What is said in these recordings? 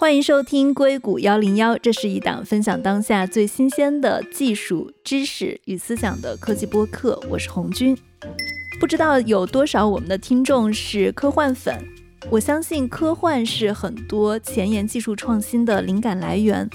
欢迎收听硅谷幺零幺，这是一档分享当下最新鲜的技术知识与思想的科技播客。我是红军，不知道有多少我们的听众是科幻粉。我相信科幻是很多前沿技术创新的灵感来源。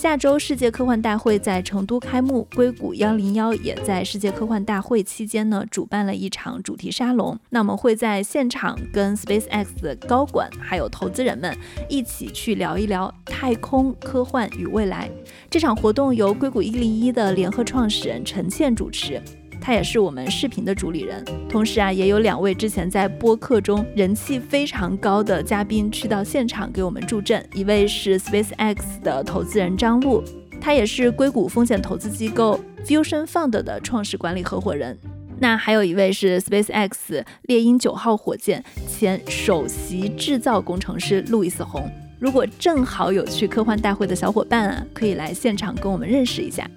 下周世界科幻大会在成都开幕，硅谷幺零幺也在世界科幻大会期间呢主办了一场主题沙龙。那我们会在现场跟 SpaceX 的高管还有投资人们一起去聊一聊太空科幻与未来。这场活动由硅谷一零一的联合创始人陈倩主持。他也是我们视频的主理人，同时啊，也有两位之前在播客中人气非常高的嘉宾去到现场给我们助阵。一位是 SpaceX 的投资人张璐，他也是硅谷风险投资机构 Fusion Fund 的创始管理合伙人。那还有一位是 SpaceX 猎鹰九号火箭前首席制造工程师路易斯洪。如果正好有去科幻大会的小伙伴啊，可以来现场跟我们认识一下。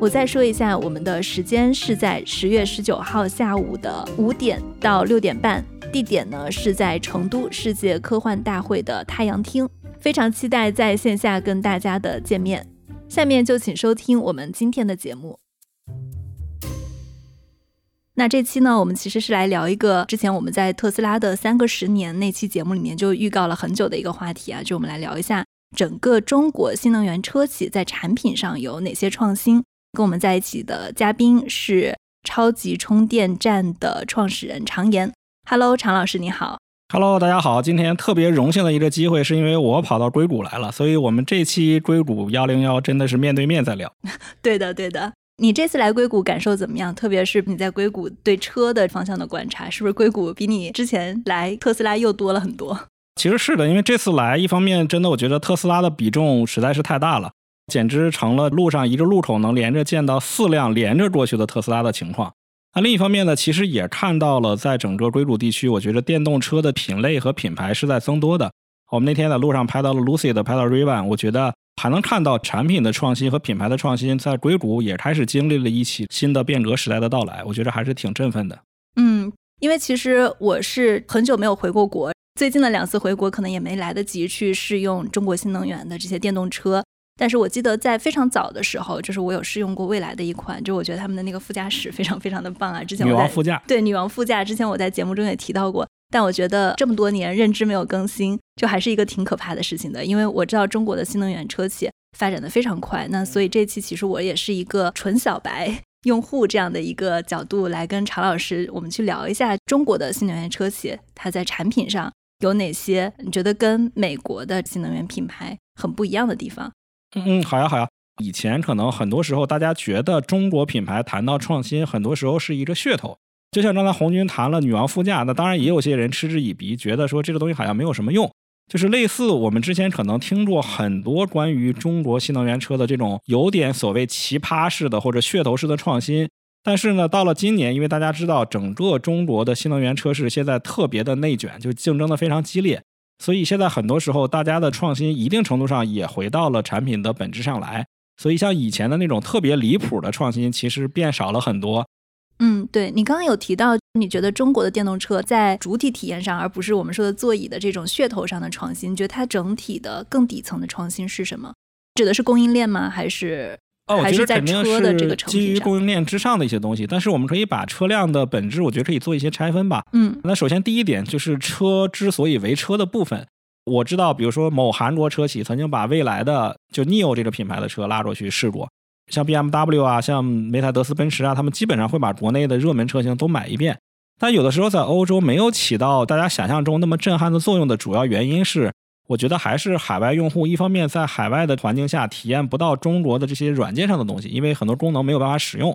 我再说一下，我们的时间是在十月十九号下午的五点到六点半，地点呢是在成都世界科幻大会的太阳厅，非常期待在线下跟大家的见面。下面就请收听我们今天的节目。那这期呢，我们其实是来聊一个之前我们在特斯拉的三个十年那期节目里面就预告了很久的一个话题啊，就我们来聊一下整个中国新能源车企在产品上有哪些创新。跟我们在一起的嘉宾是超级充电站的创始人常言。Hello，常老师你好。Hello，大家好。今天特别荣幸的一个机会，是因为我跑到硅谷来了，所以我们这期硅谷幺零幺真的是面对面在聊。对的，对的。你这次来硅谷感受怎么样？特别是你在硅谷对车的方向的观察，是不是硅谷比你之前来特斯拉又多了很多？其实是的，因为这次来，一方面真的我觉得特斯拉的比重实在是太大了。简直成了路上一个路口能连着见到四辆连着过去的特斯拉的情况。那另一方面呢，其实也看到了在整个硅谷地区，我觉得电动车的品类和品牌是在增多的。我们那天在路上拍到了 Lucid，拍到 r a v a n 我觉得还能看到产品的创新和品牌的创新，在硅谷也开始经历了一起新的变革时代的到来。我觉得还是挺振奋的。嗯，因为其实我是很久没有回过国，最近的两次回国可能也没来得及去试用中国新能源的这些电动车。但是我记得在非常早的时候，就是我有试用过蔚来的一款，就我觉得他们的那个副驾驶非常非常的棒啊。之前女王副驾，对女王副驾，之前我在节目中也提到过。但我觉得这么多年认知没有更新，就还是一个挺可怕的事情的。因为我知道中国的新能源车企发展的非常快，那所以这期其实我也是一个纯小白用户这样的一个角度来跟常老师，我们去聊一下中国的新能源车企它在产品上有哪些你觉得跟美国的新能源品牌很不一样的地方。嗯嗯，好呀，好呀。以前可能很多时候，大家觉得中国品牌谈到创新，很多时候是一个噱头。就像刚才红军谈了女王副驾，那当然也有些人嗤之以鼻，觉得说这个东西好像没有什么用。就是类似我们之前可能听过很多关于中国新能源车的这种有点所谓奇葩式的或者噱头式的创新。但是呢，到了今年，因为大家知道整个中国的新能源车市现在特别的内卷，就竞争的非常激烈。所以现在很多时候，大家的创新一定程度上也回到了产品的本质上来。所以像以前的那种特别离谱的创新，其实变少了很多。嗯，对你刚刚有提到，你觉得中国的电动车在主体体验上，而不是我们说的座椅的这种噱头上的创新，你觉得它整体的更底层的创新是什么？指的是供应链吗？还是？哦，我觉得肯定是基于供应链之上的一些东西，但是我们可以把车辆的本质，我觉得可以做一些拆分吧。嗯，那首先第一点就是车之所以为车的部分，我知道，比如说某韩国车企曾经把未来的就 Neo 这个品牌的车拉过去试过，像 BMW 啊，像梅赛德斯奔驰啊，他们基本上会把国内的热门车型都买一遍。但有的时候在欧洲没有起到大家想象中那么震撼的作用的主要原因是。我觉得还是海外用户，一方面在海外的环境下体验不到中国的这些软件上的东西，因为很多功能没有办法使用；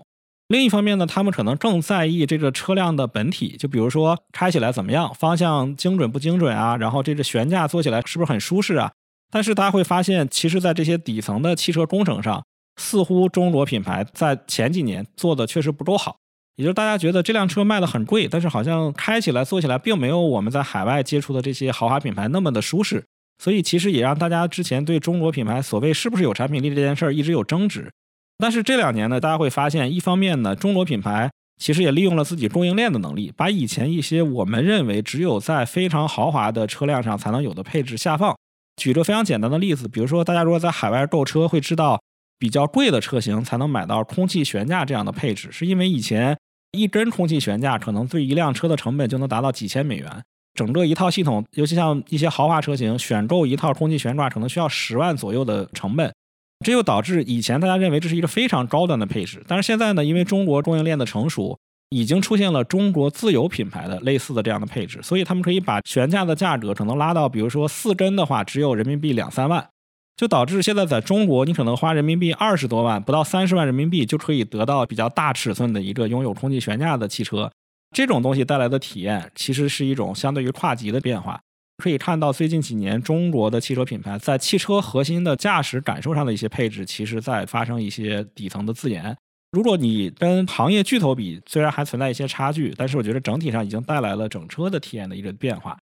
另一方面呢，他们可能更在意这个车辆的本体，就比如说开起来怎么样，方向精准不精准啊，然后这个悬架坐起来是不是很舒适啊？但是大家会发现，其实，在这些底层的汽车工程上，似乎中国品牌在前几年做的确实不够好。也就是大家觉得这辆车卖的很贵，但是好像开起来、坐起来并没有我们在海外接触的这些豪华品牌那么的舒适。所以其实也让大家之前对中国品牌所谓是不是有产品力这件事儿一直有争执，但是这两年呢，大家会发现，一方面呢，中国品牌其实也利用了自己供应链的能力，把以前一些我们认为只有在非常豪华的车辆上才能有的配置下放，举个非常简单的例子，比如说大家如果在海外购车，会知道比较贵的车型才能买到空气悬架这样的配置，是因为以前一根空气悬架可能对一辆车的成本就能达到几千美元，整个一套系统，尤其像一些豪华车型，选购一套空气悬挂可能需要十万左右的成本，这就导致以前大家认为这是一个非常高端的配置，但是现在呢，因为中国供应链的成熟。已经出现了中国自有品牌的类似的这样的配置，所以他们可以把悬架的价格可能拉到，比如说四根的话，只有人民币两三万，就导致现在在中国，你可能花人民币二十多万，不到三十万人民币就可以得到比较大尺寸的一个拥有空气悬架的汽车。这种东西带来的体验，其实是一种相对于跨级的变化。可以看到，最近几年中国的汽车品牌在汽车核心的驾驶感受上的一些配置，其实在发生一些底层的自研。如果你跟行业巨头比，虽然还存在一些差距，但是我觉得整体上已经带来了整车的体验的一个变化。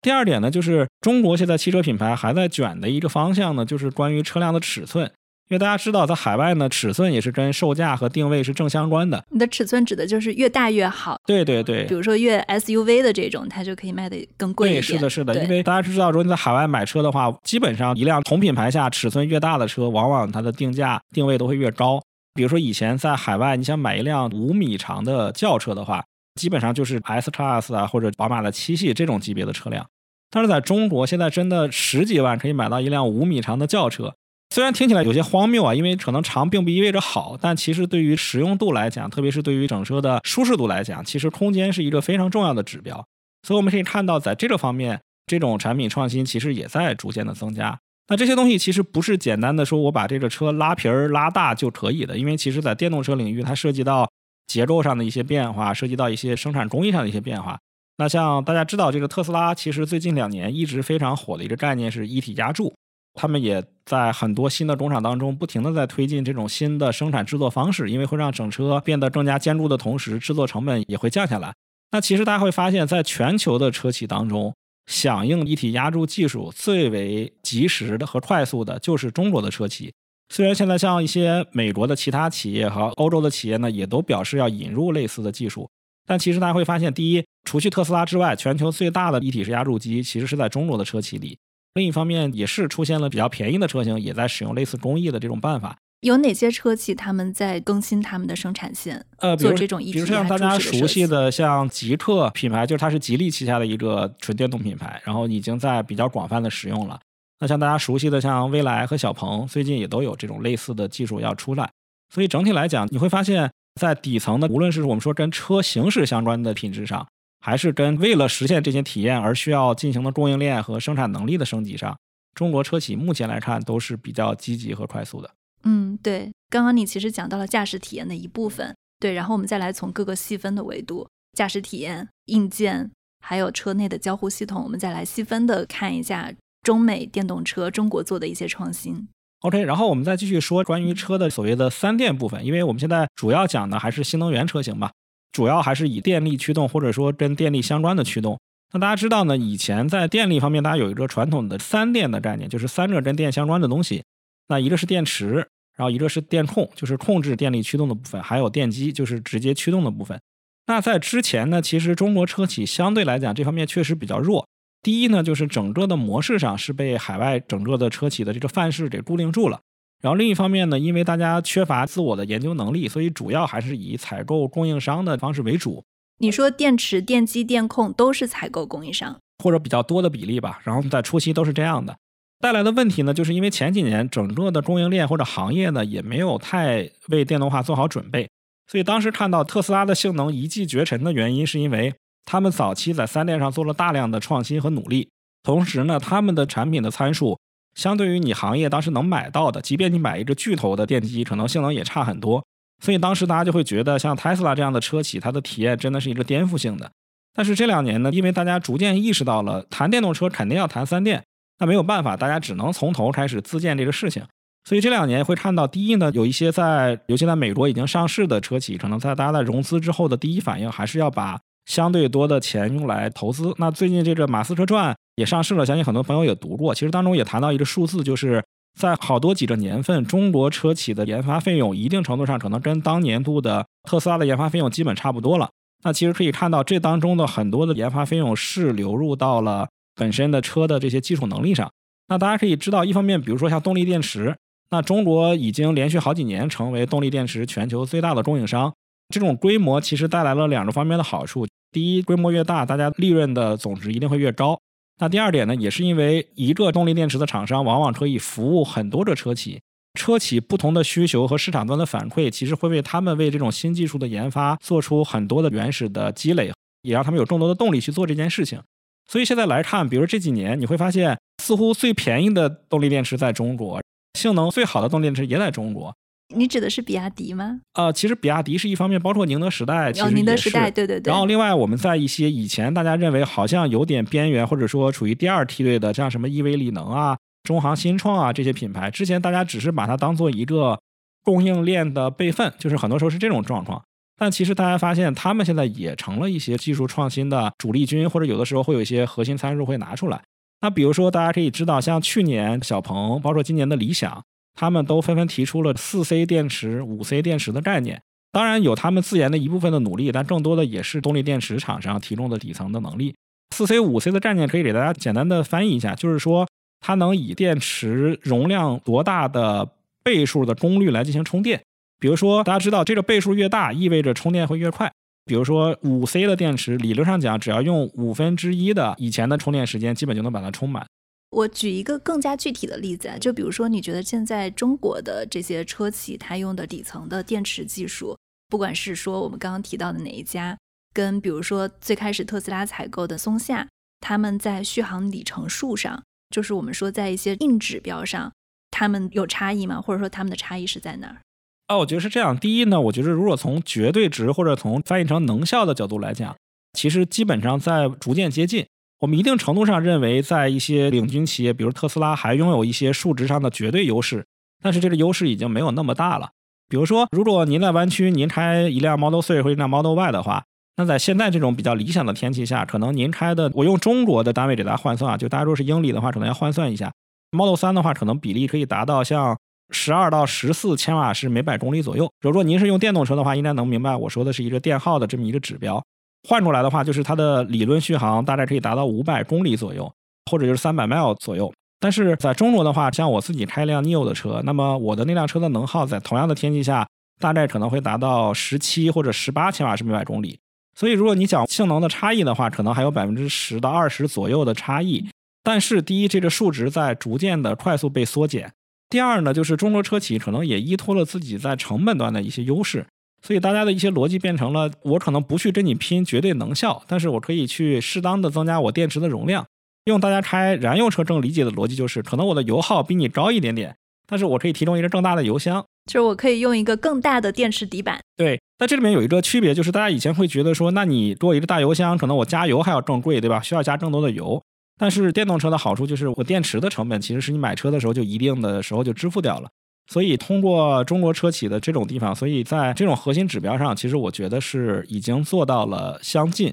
第二点呢，就是中国现在汽车品牌还在卷的一个方向呢，就是关于车辆的尺寸。因为大家知道，在海外呢，尺寸也是跟售价和定位是正相关的。你的尺寸指的就是越大越好。对对对。比如说越 SUV 的这种，它就可以卖的更贵一点。对，是的，是的。因为大家知道，如果你在海外买车的话，基本上一辆同品牌下尺寸越大的车，往往它的定价定位都会越高。比如说，以前在海外，你想买一辆五米长的轿车的话，基本上就是 S Class 啊，或者宝马的七系这种级别的车辆。但是在中国，现在真的十几万可以买到一辆五米长的轿车。虽然听起来有些荒谬啊，因为可能长并不意味着好，但其实对于实用度来讲，特别是对于整车的舒适度来讲，其实空间是一个非常重要的指标。所以我们可以看到，在这个方面，这种产品创新其实也在逐渐的增加。那这些东西其实不是简单的说我把这个车拉皮儿拉大就可以的，因为其实在电动车领域，它涉及到结构上的一些变化，涉及到一些生产工艺上的一些变化。那像大家知道，这个特斯拉其实最近两年一直非常火的一个概念是一体压铸，他们也在很多新的工厂当中不停的在推进这种新的生产制作方式，因为会让整车变得更加坚固的同时，制作成本也会降下来。那其实大家会发现，在全球的车企当中。响应一体压铸技术最为及时的和快速的，就是中国的车企。虽然现在像一些美国的其他企业和欧洲的企业呢，也都表示要引入类似的技术，但其实大家会发现，第一，除去特斯拉之外，全球最大的一体式压铸机其实是在中国的车企里。另一方面，也是出现了比较便宜的车型，也在使用类似工艺的这种办法。有哪些车企他们在更新他们的生产线？呃，做这种一比如像大家熟悉的像极客品牌，就是它是吉利旗下的一个纯电动品牌，然后已经在比较广泛的使用了。那像大家熟悉的像蔚来和小鹏，最近也都有这种类似的技术要出来。所以整体来讲，你会发现在底层的，无论是我们说跟车形式相关的品质上，还是跟为了实现这些体验而需要进行的供应链和生产能力的升级上，中国车企目前来看都是比较积极和快速的。嗯，对，刚刚你其实讲到了驾驶体验的一部分，对，然后我们再来从各个细分的维度，驾驶体验、硬件，还有车内的交互系统，我们再来细分的看一下中美电动车中国做的一些创新。OK，然后我们再继续说关于车的所谓的三电部分，因为我们现在主要讲的还是新能源车型嘛，主要还是以电力驱动或者说跟电力相关的驱动。那大家知道呢，以前在电力方面，大家有一个传统的三电的概念，就是三个跟电相关的东西。那一个是电池，然后一个是电控，就是控制电力驱动的部分，还有电机，就是直接驱动的部分。那在之前呢，其实中国车企相对来讲这方面确实比较弱。第一呢，就是整个的模式上是被海外整个的车企的这个范式给固定住了。然后另一方面呢，因为大家缺乏自我的研究能力，所以主要还是以采购供应商的方式为主。你说电池、电机、电控都是采购供应商，或者比较多的比例吧。然后在初期都是这样的。带来的问题呢，就是因为前几年整个的供应链或者行业呢，也没有太为电动化做好准备，所以当时看到特斯拉的性能一骑绝尘的原因，是因为他们早期在三电上做了大量的创新和努力，同时呢，他们的产品的参数相对于你行业当时能买到的，即便你买一个巨头的电机，可能性能也差很多，所以当时大家就会觉得像特斯拉这样的车企，它的体验真的是一个颠覆性的。但是这两年呢，因为大家逐渐意识到了谈电动车肯定要谈三电。那没有办法，大家只能从头开始自建这个事情。所以这两年会看到，第一呢，有一些在尤其在美国已经上市的车企，可能在大家在融资之后的第一反应，还是要把相对多的钱用来投资。那最近这个马斯克传也上市了，相信很多朋友也读过。其实当中也谈到一个数字，就是在好多几个年份，中国车企的研发费用一定程度上可能跟当年度的特斯拉的研发费用基本差不多了。那其实可以看到，这当中的很多的研发费用是流入到了。本身的车的这些基础能力上，那大家可以知道，一方面，比如说像动力电池，那中国已经连续好几年成为动力电池全球最大的供应商。这种规模其实带来了两个方面的好处：第一，规模越大，大家利润的总值一定会越高；那第二点呢，也是因为一个动力电池的厂商往往可以服务很多个车企，车企不同的需求和市场端的反馈，其实会为他们为这种新技术的研发做出很多的原始的积累，也让他们有更多的动力去做这件事情。所以现在来看，比如这几年，你会发现，似乎最便宜的动力电池在中国，性能最好的动力电池也在中国。你指的是比亚迪吗？呃，其实比亚迪是一方面，包括宁德时代，其实宁德时代，对对对。然后另外，我们在一些以前大家认为好像有点边缘，或者说处于第二梯队的，像什么亿维锂能啊、中航新创啊这些品牌，之前大家只是把它当做一个供应链的备份，就是很多时候是这种状况。但其实大家发现，他们现在也成了一些技术创新的主力军，或者有的时候会有一些核心参数会拿出来。那比如说，大家可以知道，像去年小鹏，包括今年的理想。他们都纷纷提出了四 C 电池、五 C 电池的概念，当然有他们自研的一部分的努力，但更多的也是动力电池厂商提供的底层的能力。四 C、五 C 的概念可以给大家简单的翻译一下，就是说它能以电池容量多大的倍数的功率来进行充电。比如说，大家知道这个倍数越大，意味着充电会越快。比如说五 C 的电池，理论上讲，只要用五分之一的以前的充电时间，基本就能把它充满。我举一个更加具体的例子啊，就比如说，你觉得现在中国的这些车企，它用的底层的电池技术，不管是说我们刚刚提到的哪一家，跟比如说最开始特斯拉采购的松下，他们在续航里程数上，就是我们说在一些硬指标上，他们有差异吗？或者说他们的差异是在哪儿？啊，我觉得是这样。第一呢，我觉得如果从绝对值或者从翻译成能效的角度来讲，其实基本上在逐渐接近。我们一定程度上认为，在一些领军企业，比如特斯拉，还拥有一些数值上的绝对优势，但是这个优势已经没有那么大了。比如说，如果您在湾区，您开一辆 Model 3或一辆 Model Y 的话，那在现在这种比较理想的天气下，可能您开的，我用中国的单位给大家换算啊，就大家如果是英里的话，可能要换算一下，Model 3的话，可能比例可以达到像十二到十四千瓦时每百公里左右。如果您是用电动车的话，应该能明白我说的是一个电耗的这么一个指标。换出来的话，就是它的理论续航大概可以达到五百公里左右，或者就是三百 mile 左右。但是在中国的话，像我自己开一辆 neo 的车，那么我的那辆车的能耗在同样的天气下，大概可能会达到十七或者十八千瓦时每百公里。所以如果你讲性能的差异的话，可能还有百分之十到二十左右的差异。但是第一，这个数值在逐渐的快速被缩减；第二呢，就是中国车企可能也依托了自己在成本端的一些优势。所以大家的一些逻辑变成了，我可能不去跟你拼绝对能效，但是我可以去适当的增加我电池的容量。用大家开燃油车更理解的逻辑就是，可能我的油耗比你高一点点，但是我可以提供一个更大的油箱，就是我可以用一个更大的电池底板。对，那这里面有一个区别，就是大家以前会觉得说，那你给我一个大油箱，可能我加油还要更贵，对吧？需要加更多的油。但是电动车的好处就是，我电池的成本其实是你买车的时候就一定的时候就支付掉了。所以，通过中国车企的这种地方，所以在这种核心指标上，其实我觉得是已经做到了相近。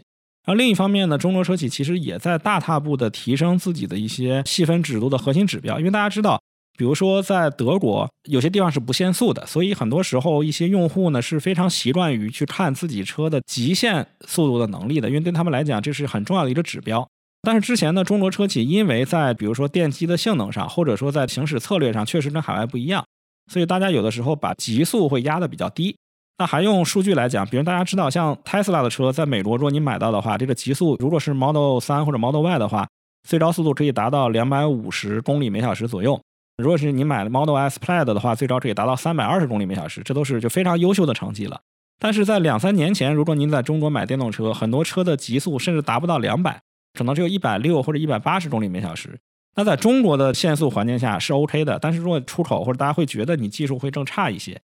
然后另一方面呢，中国车企其实也在大踏步的提升自己的一些细分指数的核心指标。因为大家知道，比如说在德国，有些地方是不限速的，所以很多时候一些用户呢是非常习惯于去看自己车的极限速度的能力的，因为对他们来讲这是很重要的一个指标。但是之前呢，中国车企因为在比如说电机的性能上，或者说在行驶策略上，确实跟海外不一样。所以大家有的时候把极速会压的比较低。那还用数据来讲，比如大家知道，像 Tesla 的车在美国，如果你买到的话，这个极速如果是 Model 3或者 Model Y 的话，最高速度可以达到两百五十公里每小时左右。如果是你买 Model S Plaid 的话，最高可以达到三百二十公里每小时，这都是就非常优秀的成绩了。但是在两三年前，如果您在中国买电动车，很多车的极速甚至达不到两百，可能只有一百六或者一百八十公里每小时。那在中国的限速环境下是 OK 的，但是如果出口或者大家会觉得你技术会更差一些。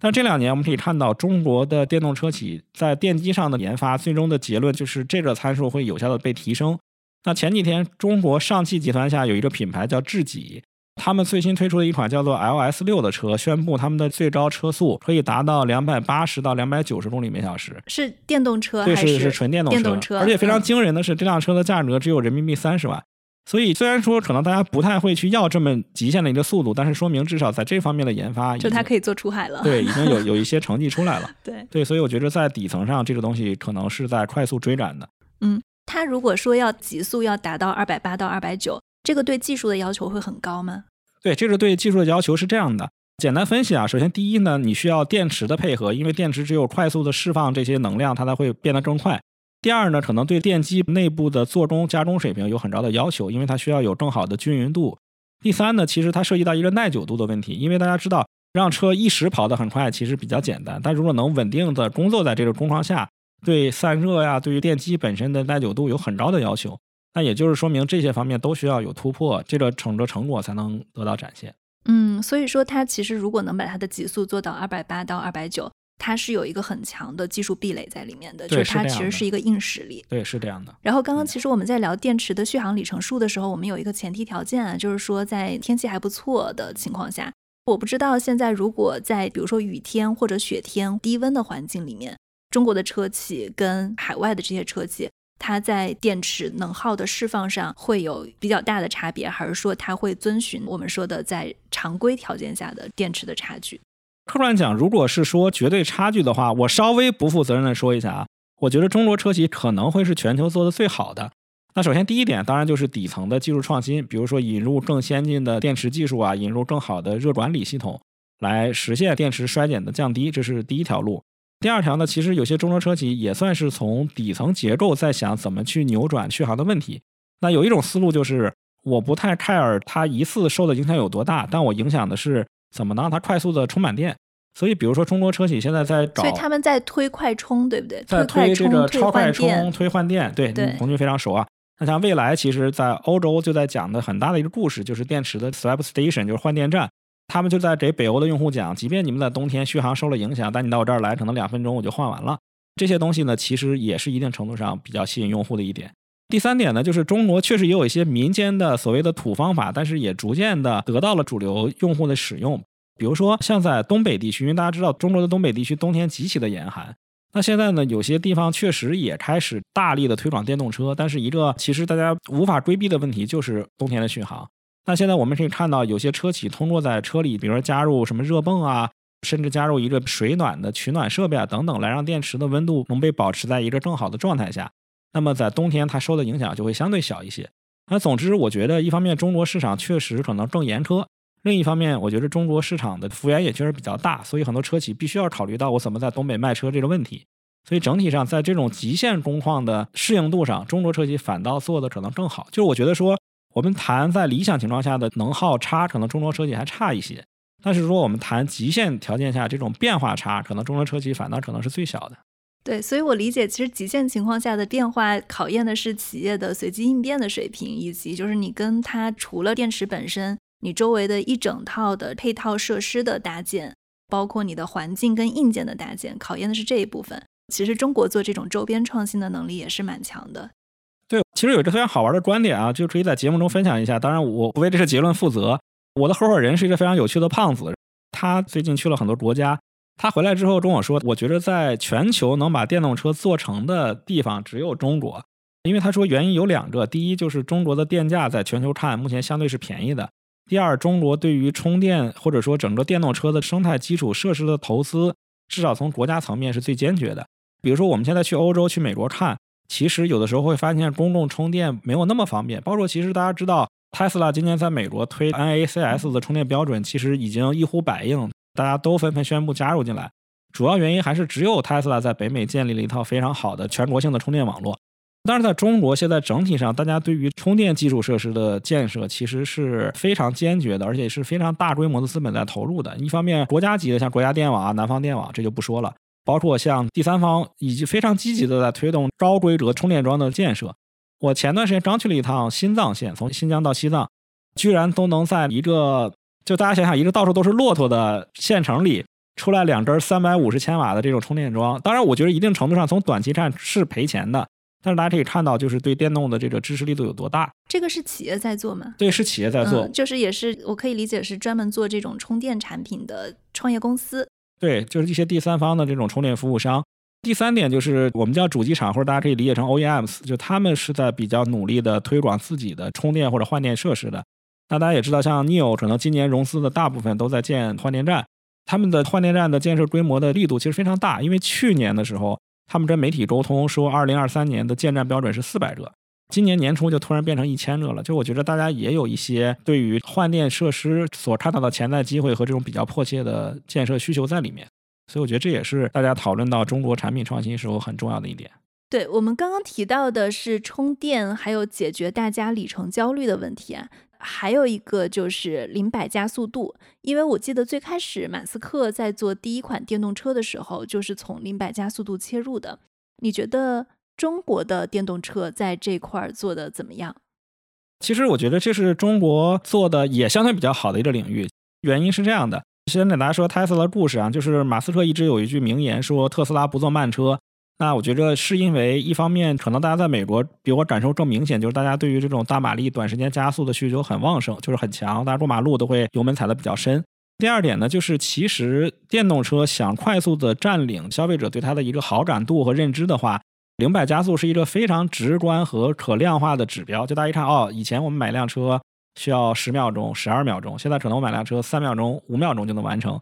但这两年我们可以看到，中国的电动车企在电机上的研发，最终的结论就是这个参数会有效的被提升。那前几天，中国上汽集团下有一个品牌叫智己，他们最新推出的一款叫做 LS 六的车，宣布他们的最高车速可以达到两百八十到两百九十公里每小时。是电动车还是是纯电动车？而且非常惊人的是，这辆车的价格只有人民币三十万。所以，虽然说可能大家不太会去要这么极限的一个速度，但是说明至少在这方面的研发，就它可以做出海了。对，已经有有一些成绩出来了。对对，所以我觉得在底层上，这个东西可能是在快速追赶的。嗯，它如果说要极速要达到二百八到二百九，这个对技术的要求会很高吗？对，这个对技术的要求是这样的。简单分析啊，首先第一呢，你需要电池的配合，因为电池只有快速的释放这些能量，它才会变得更快。第二呢，可能对电机内部的做中加工水平有很高的要求，因为它需要有更好的均匀度。第三呢，其实它涉及到一个耐久度的问题，因为大家知道，让车一时跑得很快其实比较简单，但如果能稳定的工作在这个工况下，对散热呀，对于电机本身的耐久度有很高的要求。那也就是说明这些方面都需要有突破，这个整个成果才能得到展现。嗯，所以说它其实如果能把它的极速做到二百八到二百九，它是有一个很强的技术壁垒在里面的，就是它其实是一个硬实力。对，是这样的。然后刚刚其实我们在聊电池的续航里程数的时候，我们有一个前提条件啊，就是说在天气还不错的情况下，我不知道现在如果在比如说雨天或者雪天低温的环境里面，中国的车企跟海外的这些车企。它在电池能耗的释放上会有比较大的差别，还是说它会遵循我们说的在常规条件下的电池的差距？客观讲，如果是说绝对差距的话，我稍微不负责任的说一下啊，我觉得中国车企可能会是全球做的最好的。那首先第一点，当然就是底层的技术创新，比如说引入更先进的电池技术啊，引入更好的热管理系统，来实现电池衰减的降低，这是第一条路。第二条呢，其实有些中国车企也算是从底层结构在想怎么去扭转续航的问题。那有一种思路就是，我不太 care 它一次受的影响有多大，但我影响的是怎么能让它快速的充满电。所以，比如说中国车企现在在找，所以他们在推快充，对不对？在推这个超快充、推换电。对，红军非常熟啊。那像蔚来，其实在欧洲就在讲的很大的一个故事，就是电池的 swap station，就是换电站。他们就在给北欧的用户讲，即便你们在冬天续航受了影响，但你到我这儿来，可能两分钟我就换完了。这些东西呢，其实也是一定程度上比较吸引用户的一点。第三点呢，就是中国确实也有一些民间的所谓的土方法，但是也逐渐的得到了主流用户的使用。比如说像在东北地区，因为大家知道中国的东北地区冬天极其的严寒，那现在呢，有些地方确实也开始大力的推广电动车，但是一个其实大家无法规避的问题就是冬天的续航。那现在我们可以看到，有些车企通过在车里，比如说加入什么热泵啊，甚至加入一个水暖的取暖设备啊等等，来让电池的温度能被保持在一个更好的状态下。那么在冬天它受的影响就会相对小一些。那总之，我觉得一方面中国市场确实可能更严苛，另一方面我觉得中国市场的幅员也确实比较大，所以很多车企必须要考虑到我怎么在东北卖车这个问题。所以整体上在这种极限工况的适应度上，中国车企反倒做的可能更好。就是我觉得说。我们谈在理想情况下的能耗差，可能中国车企还差一些。但是如果我们谈极限条件下这种变化差，可能中国车企反倒可能是最小的。对，所以我理解，其实极限情况下的变化考验的是企业的随机应变的水平，以及就是你跟它除了电池本身，你周围的一整套的配套设施的搭建，包括你的环境跟硬件的搭建，考验的是这一部分。其实中国做这种周边创新的能力也是蛮强的。对，其实有一个非常好玩的观点啊，就可以在节目中分享一下。当然，我不为这个结论负责。我的合伙人是一个非常有趣的胖子，他最近去了很多国家。他回来之后跟我说，我觉得在全球能把电动车做成的地方只有中国，因为他说原因有两个：第一，就是中国的电价在全球看目前相对是便宜的；第二，中国对于充电或者说整个电动车的生态基础设施的投资，至少从国家层面是最坚决的。比如说，我们现在去欧洲、去美国看。其实有的时候会发现公共充电没有那么方便，包括其实大家知道，Tesla 今年在美国推 NACS 的充电标准，其实已经一呼百应，大家都纷纷宣布加入进来。主要原因还是只有 Tesla 在北美建立了一套非常好的全国性的充电网络。但是在中国，现在整体上大家对于充电基础设施的建设其实是非常坚决的，而且是非常大规模的资本在投入的。一方面，国家级的像国家电网啊、南方电网，这就不说了。包括像第三方以及非常积极的在推动高规格充电桩的建设。我前段时间刚去了一趟新藏线，从新疆到西藏，居然都能在一个就大家想想一个到处都是骆驼的县城里出来两根三百五十千瓦的这种充电桩。当然，我觉得一定程度上从短期看是赔钱的，但是大家可以看到，就是对电动的这个支持力度有多大。这个是企业在做吗？对，是企业在做，就是也是我可以理解是专门做这种充电产品的创业公司。对，就是一些第三方的这种充电服务商。第三点就是我们叫主机厂，或者大家可以理解成 OEMs，就他们是在比较努力的推广自己的充电或者换电设施的。那大家也知道，像 NIO 可能今年融资的大部分都在建换电站，他们的换电站的建设规模的力度其实非常大。因为去年的时候，他们跟媒体沟通说，二零二三年的建站标准是四百个，今年年初就突然变成一千个了。就我觉得大家也有一些对于换电设施所看到的潜在机会和这种比较迫切的建设需求在里面。所以我觉得这也是大家讨论到中国产品创新时候很重要的一点。对我们刚刚提到的是充电，还有解决大家里程焦虑的问题啊。还有一个就是零百加速度，因为我记得最开始马斯克在做第一款电动车的时候，就是从零百加速度切入的。你觉得中国的电动车在这块做的怎么样？其实我觉得这是中国做的也相对比较好的一个领域。原因是这样的，先给大家说特斯拉的故事啊，就是马斯克一直有一句名言说特斯拉不做慢车。那我觉得是因为一方面，可能大家在美国比我感受更明显，就是大家对于这种大马力、短时间加速的需求很旺盛，就是很强，大家过马路都会油门踩的比较深。第二点呢，就是其实电动车想快速的占领消费者对它的一个好感度和认知的话，零百加速是一个非常直观和可量化的指标。就大家一看，哦，以前我们买辆车需要十秒钟、十二秒钟，现在可能我买辆车三秒钟、五秒钟就能完成。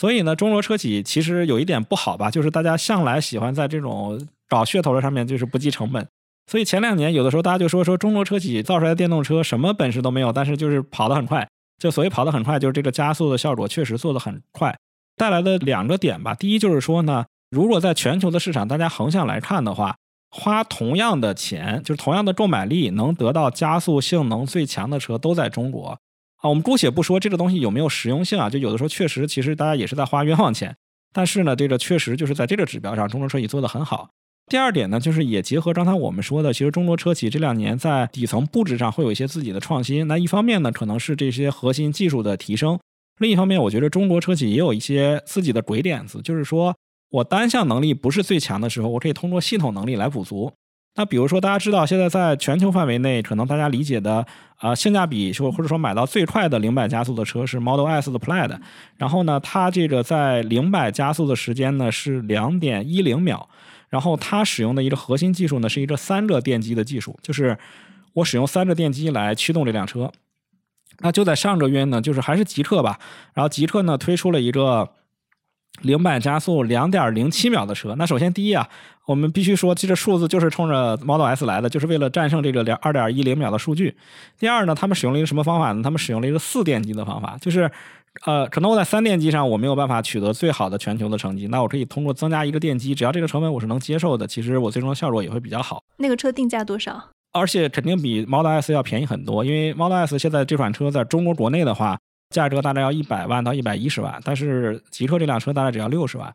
所以呢，中国车企其实有一点不好吧，就是大家向来喜欢在这种搞噱头的上面就是不计成本。所以前两年有的时候大家就说说中国车企造出来的电动车什么本事都没有，但是就是跑得很快。就所谓跑得很快，就是这个加速的效果确实做得很快，带来的两个点吧。第一就是说呢，如果在全球的市场大家横向来看的话，花同样的钱，就是同样的购买力，能得到加速性能最强的车都在中国。啊，我们姑且不说这个东西有没有实用性啊，就有的时候确实，其实大家也是在花冤枉钱。但是呢，这个确实就是在这个指标上，中国车企做得很好。第二点呢，就是也结合刚才我们说的，其实中国车企这两年在底层布置上会有一些自己的创新。那一方面呢，可能是这些核心技术的提升；另一方面，我觉得中国车企也有一些自己的鬼点子，就是说我单项能力不是最强的时候，我可以通过系统能力来补足。那比如说，大家知道现在在全球范围内，可能大家理解的啊性价比，说或者说买到最快的零百加速的车是 Model S 的 Plaid，然后呢，它这个在零百加速的时间呢是两点一零秒，然后它使用的一个核心技术呢是一个三个电机的技术，就是我使用三个电机来驱动这辆车。那就在上个月呢，就是还是极客吧，然后极客呢推出了一个。零百加速两点零七秒的车，那首先第一啊，我们必须说，这个数字就是冲着 Model S 来的，就是为了战胜这个两二点一零秒的数据。第二呢，他们使用了一个什么方法呢？他们使用了一个四电机的方法，就是呃，可能我在三电机上我没有办法取得最好的全球的成绩，那我可以通过增加一个电机，只要这个成本我是能接受的，其实我最终的效果也会比较好。那个车定价多少？而且肯定比 Model S 要便宜很多，因为 Model S 现在这款车在中国国内的话。价格大概要一百万到一百一十万，但是极客这辆车大概只要六十万，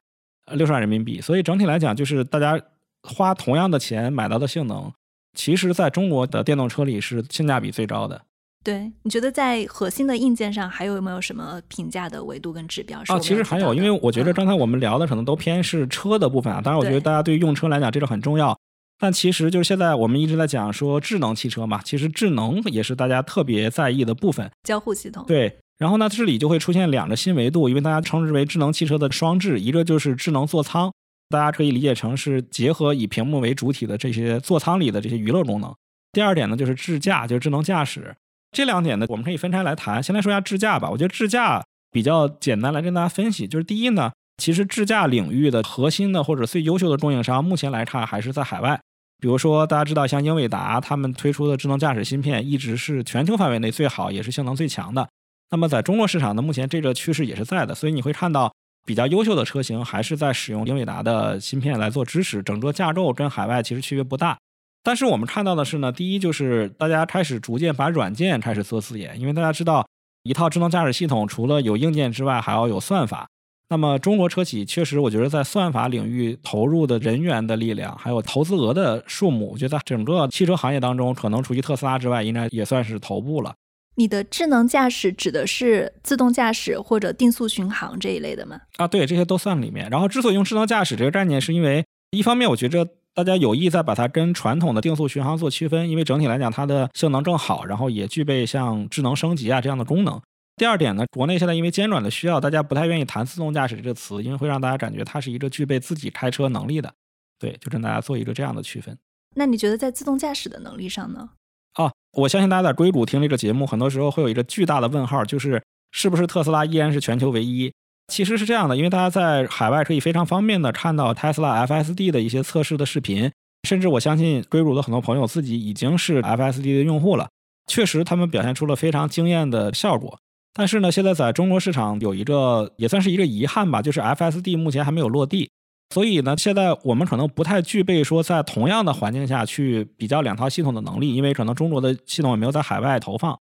六十万人民币。所以整体来讲，就是大家花同样的钱买到的性能，其实在中国的电动车里是性价比最高的。对，你觉得在核心的硬件上还有没有什么评价的维度跟指标？哦，其实还有，因为我觉得刚才我们聊的可能都偏是车的部分啊。当然，我觉得大家对于用车来讲，这个很重要。但其实就是现在我们一直在讲说智能汽车嘛，其实智能也是大家特别在意的部分。交互系统。对。然后呢，这里就会出现两个新维度，因为大家称之为智能汽车的双智，一个就是智能座舱，大家可以理解成是结合以屏幕为主体的这些座舱里的这些娱乐功能。第二点呢，就是智驾，就是智能驾驶。这两点呢，我们可以分开来谈。先来说一下智驾吧。我觉得智驾比较简单，来跟大家分析。就是第一呢，其实智驾领域的核心的或者最优秀的供应商，目前来看还是在海外。比如说，大家知道像英伟达他们推出的智能驾驶芯片，一直是全球范围内最好，也是性能最强的。那么在中国市场呢，目前这个趋势也是在的，所以你会看到比较优秀的车型还是在使用英伟达的芯片来做支持，整个架构跟海外其实区别不大。但是我们看到的是呢，第一就是大家开始逐渐把软件开始做自研，因为大家知道一套智能驾驶系统除了有硬件之外，还要有算法。那么中国车企确实，我觉得在算法领域投入的人员的力量，还有投资额的数目，我觉得整个汽车行业当中，可能除去特斯拉之外，应该也算是头部了。你的智能驾驶指的是自动驾驶或者定速巡航这一类的吗？啊，对，这些都算里面。然后，之所以用智能驾驶这个概念，是因为一方面，我觉着大家有意在把它跟传统的定速巡航做区分，因为整体来讲它的性能更好，然后也具备像智能升级啊这样的功能。第二点呢，国内现在因为监管的需要，大家不太愿意谈自动驾驶这个词，因为会让大家感觉它是一个具备自己开车能力的。对，就跟大家做一个这样的区分。那你觉得在自动驾驶的能力上呢？啊，我相信大家在硅谷听这个节目，很多时候会有一个巨大的问号，就是是不是特斯拉依然是全球唯一？其实是这样的，因为大家在海外可以非常方便的看到特斯拉 FSD 的一些测试的视频，甚至我相信硅谷的很多朋友自己已经是 FSD 的用户了，确实他们表现出了非常惊艳的效果。但是呢，现在在中国市场有一个也算是一个遗憾吧，就是 FSD 目前还没有落地。所以呢，现在我们可能不太具备说在同样的环境下去比较两套系统的能力，因为可能中国的系统也没有在海外投放。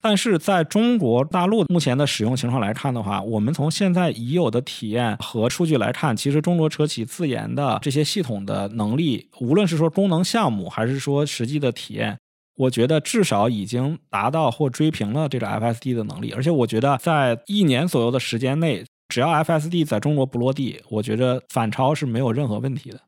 但是在中国大陆目前的使用情况来看的话，我们从现在已有的体验和数据来看，其实中国车企自研的这些系统的能力，无论是说功能项目，还是说实际的体验，我觉得至少已经达到或追平了这个 FSD 的能力。而且我觉得在一年左右的时间内。只要 FSD 在中国不落地，我觉得反超是没有任何问题的。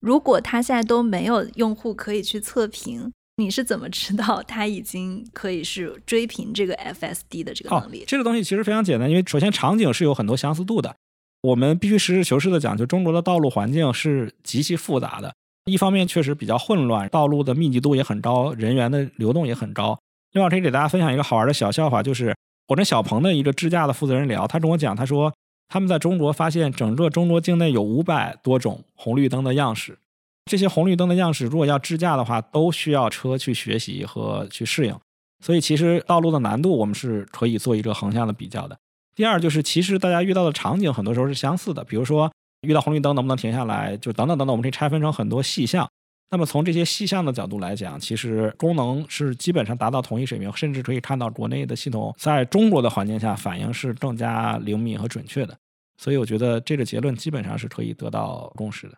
如果它现在都没有用户可以去测评，你是怎么知道它已经可以是追平这个 FSD 的这个能力？这个东西其实非常简单，因为首先场景是有很多相似度的。我们必须实事求是的讲，就中国的道路环境是极其复杂的。一方面确实比较混乱，道路的密集度也很高，人员的流动也很高。另外可以给大家分享一个好玩的小笑话，就是我跟小鹏的一个智驾的负责人聊，他跟我讲，他说。他们在中国发现，整个中国境内有五百多种红绿灯的样式。这些红绿灯的样式，如果要智驾的话，都需要车去学习和去适应。所以，其实道路的难度我们是可以做一个横向的比较的。第二，就是其实大家遇到的场景很多时候是相似的，比如说遇到红绿灯能不能停下来，就等等等等，我们可以拆分成很多细项。那么从这些细项的角度来讲，其实功能是基本上达到同一水平，甚至可以看到国内的系统在中国的环境下反应是更加灵敏和准确的。所以我觉得这个结论基本上是可以得到共识的。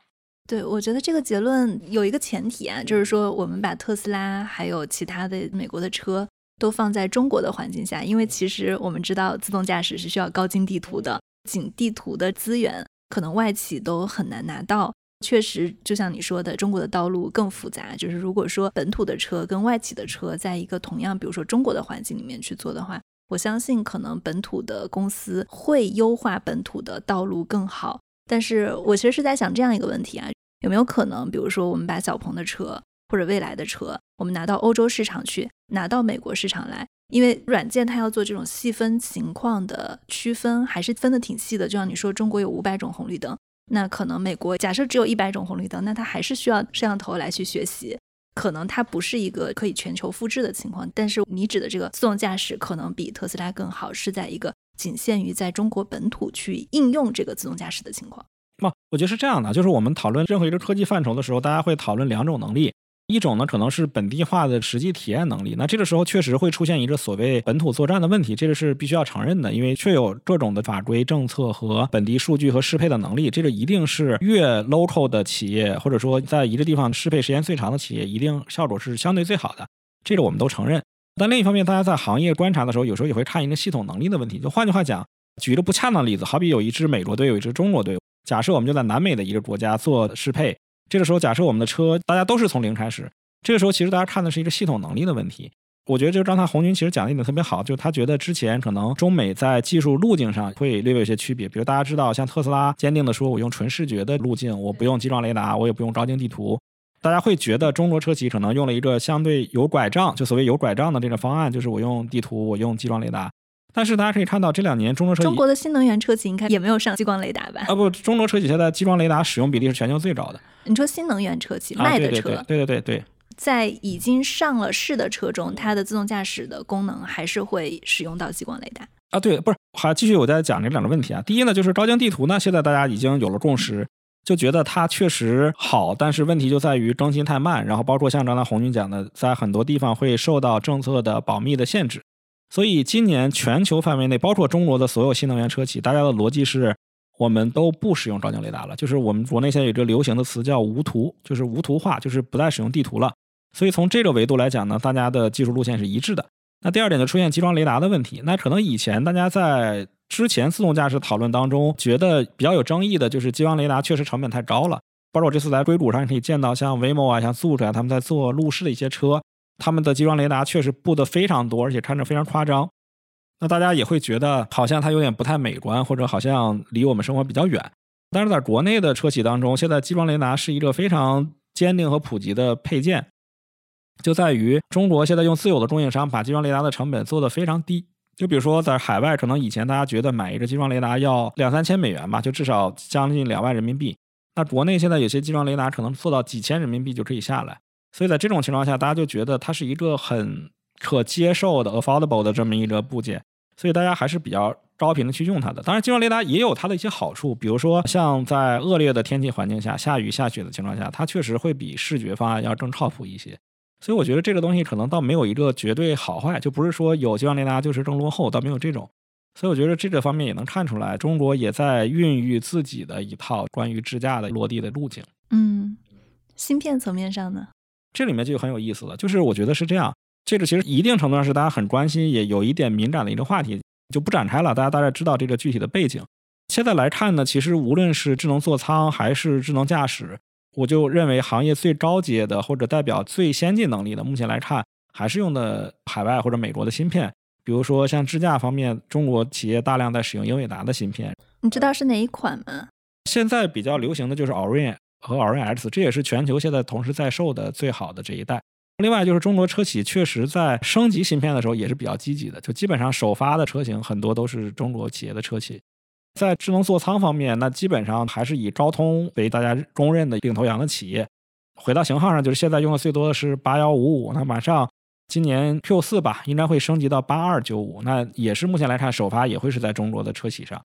对，我觉得这个结论有一个前提啊，就是说我们把特斯拉还有其他的美国的车都放在中国的环境下，因为其实我们知道自动驾驶是需要高精地图的，仅地图的资源可能外企都很难拿到。确实，就像你说的，中国的道路更复杂。就是如果说本土的车跟外企的车在一个同样，比如说中国的环境里面去做的话，我相信可能本土的公司会优化本土的道路更好。但是我其实是在想这样一个问题啊，有没有可能，比如说我们把小鹏的车或者未来的车，我们拿到欧洲市场去，拿到美国市场来，因为软件它要做这种细分情况的区分，还是分的挺细的。就像你说，中国有五百种红绿灯。那可能美国假设只有一百种红绿灯，那它还是需要摄像头来去学习，可能它不是一个可以全球复制的情况。但是你指的这个自动驾驶可能比特斯拉更好，是在一个仅限于在中国本土去应用这个自动驾驶的情况。那我觉得是这样的，就是我们讨论任何一个科技范畴的时候，大家会讨论两种能力。一种呢，可能是本地化的实际体验能力。那这个时候确实会出现一个所谓本土作战的问题，这个是必须要承认的，因为确有各种的法规政策和本地数据和适配的能力。这个一定是越 local 的企业，或者说在一个地方适配时间最长的企业，一定效果是相对最好的。这个我们都承认。但另一方面，大家在行业观察的时候，有时候也会看一个系统能力的问题。就换句话讲，举一个不恰当的例子，好比有一支美国队，有一支中国队。假设我们就在南美的一个国家做适配。这个时候，假设我们的车大家都是从零开始，这个时候其实大家看的是一个系统能力的问题。我觉得就是刚才红军其实讲的一点特别好，就他觉得之前可能中美在技术路径上会略微有些区别。比如大家知道，像特斯拉坚定的说，我用纯视觉的路径，我不用激光雷达，我也不用高精地图。大家会觉得中国车企可能用了一个相对有拐杖，就所谓有拐杖的这个方案，就是我用地图，我用激光雷达。但是大家可以看到，这两年中国车中国的新能源车企应该也没有上激光雷达吧？啊不，中国车企现在激光雷达使用比例是全球最高的。你说新能源车企卖的车，对对对对，在已经上了市的车中，它的自动驾驶的功能还是会使用到激光雷达啊？对，不是，还继续我在讲这两个问题啊。第一呢，就是高精地图呢，现在大家已经有了共识，就觉得它确实好，但是问题就在于更新太慢，然后包括像刚才红军讲的，在很多地方会受到政策的保密的限制。所以今年全球范围内，包括中国的所有新能源车企，大家的逻辑是，我们都不使用高精雷达了。就是我们国内现在有一个流行的词叫无图，就是无图化，就是不再使用地图了。所以从这个维度来讲呢，大家的技术路线是一致的。那第二点就出现激光雷达的问题。那可能以前大家在之前自动驾驶讨论当中，觉得比较有争议的就是激光雷达确实成本太高了。包括我这次来硅谷上可以见到，像 Waymo 啊、像 Zoox 啊，他们在做路试的一些车。他们的激光雷达确实布的非常多，而且看着非常夸张。那大家也会觉得好像它有点不太美观，或者好像离我们生活比较远。但是在国内的车企当中，现在激光雷达是一个非常坚定和普及的配件，就在于中国现在用自有的供应商把激光雷达的成本做得非常低。就比如说在海外，可能以前大家觉得买一个激光雷达要两三千美元吧，就至少将近两万人民币。那国内现在有些激光雷达可能做到几千人民币就可以下来，所以在这种情况下，大家就觉得它是一个很可接受的 affordable 的这么一个部件，所以大家还是比较高频的去用它的。当然，激光雷达也有它的一些好处，比如说像在恶劣的天气环境下，下雨下雪的情况下，它确实会比视觉方案要更靠谱一些。所以我觉得这个东西可能倒没有一个绝对好坏，就不是说有激光雷达就是更落后，倒没有这种。所以我觉得这个方面也能看出来，中国也在孕育自己的一套关于支架的落地的路径。嗯，芯片层面上呢，这里面就很有意思了，就是我觉得是这样，这个其实一定程度上是大家很关心，也有一点敏感的一个话题，就不展开了。大家大概知道这个具体的背景。现在来看呢，其实无论是智能座舱还是智能驾驶。我就认为行业最高阶的或者代表最先进能力的，目前来看还是用的海外或者美国的芯片。比如说像支架方面，中国企业大量在使用英伟达的芯片。你知道是哪一款吗？现在比较流行的就是 Orin 和 RX，这也是全球现在同时在售的最好的这一代。另外就是中国车企确实在升级芯片的时候也是比较积极的，就基本上首发的车型很多都是中国企业的车企。在智能座舱方面，那基本上还是以高通为大家公认的领头羊的企业。回到型号上，就是现在用的最多的是八幺五五，那马上今年 Q 四吧，应该会升级到八二九五，那也是目前来看首发也会是在中国的车企上。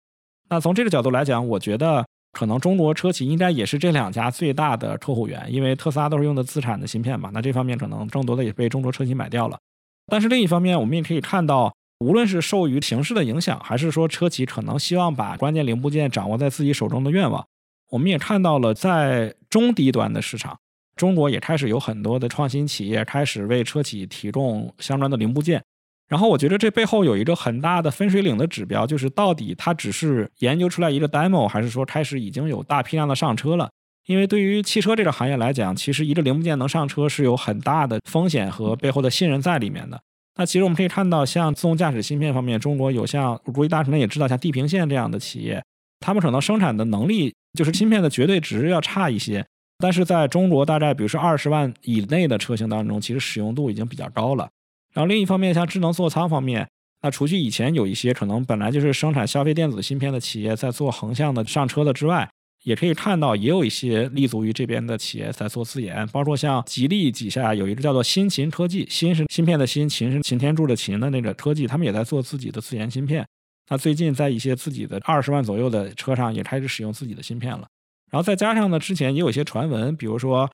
那从这个角度来讲，我觉得可能中国车企应该也是这两家最大的客户源，因为特斯拉都是用的自产的芯片嘛，那这方面可能更多的也被中国车企买掉了。但是另一方面，我们也可以看到。无论是受于形势的影响，还是说车企可能希望把关键零部件掌握在自己手中的愿望，我们也看到了，在中低端的市场，中国也开始有很多的创新企业开始为车企提供相关的零部件。然后，我觉得这背后有一个很大的分水岭的指标，就是到底它只是研究出来一个 demo，还是说开始已经有大批量的上车了？因为对于汽车这个行业来讲，其实一个零部件能上车是有很大的风险和背后的信任在里面的。那其实我们可以看到，像自动驾驶芯片方面，中国有像我估计大家可能也知道，像地平线这样的企业，他们可能生产的能力就是芯片的绝对值要差一些，但是在中国大概比如说二十万以内的车型当中，其实使用度已经比较高了。然后另一方面，像智能座舱方面，那除去以前有一些可能本来就是生产消费电子芯片的企业在做横向的上车的之外。也可以看到，也有一些立足于这边的企业在做自研，包括像吉利旗下有一个叫做新秦科技，新是芯片的新，秦是擎天柱的秦的那个科技，他们也在做自己的自研芯片。那最近在一些自己的二十万左右的车上也开始使用自己的芯片了。然后再加上呢，之前也有一些传闻，比如说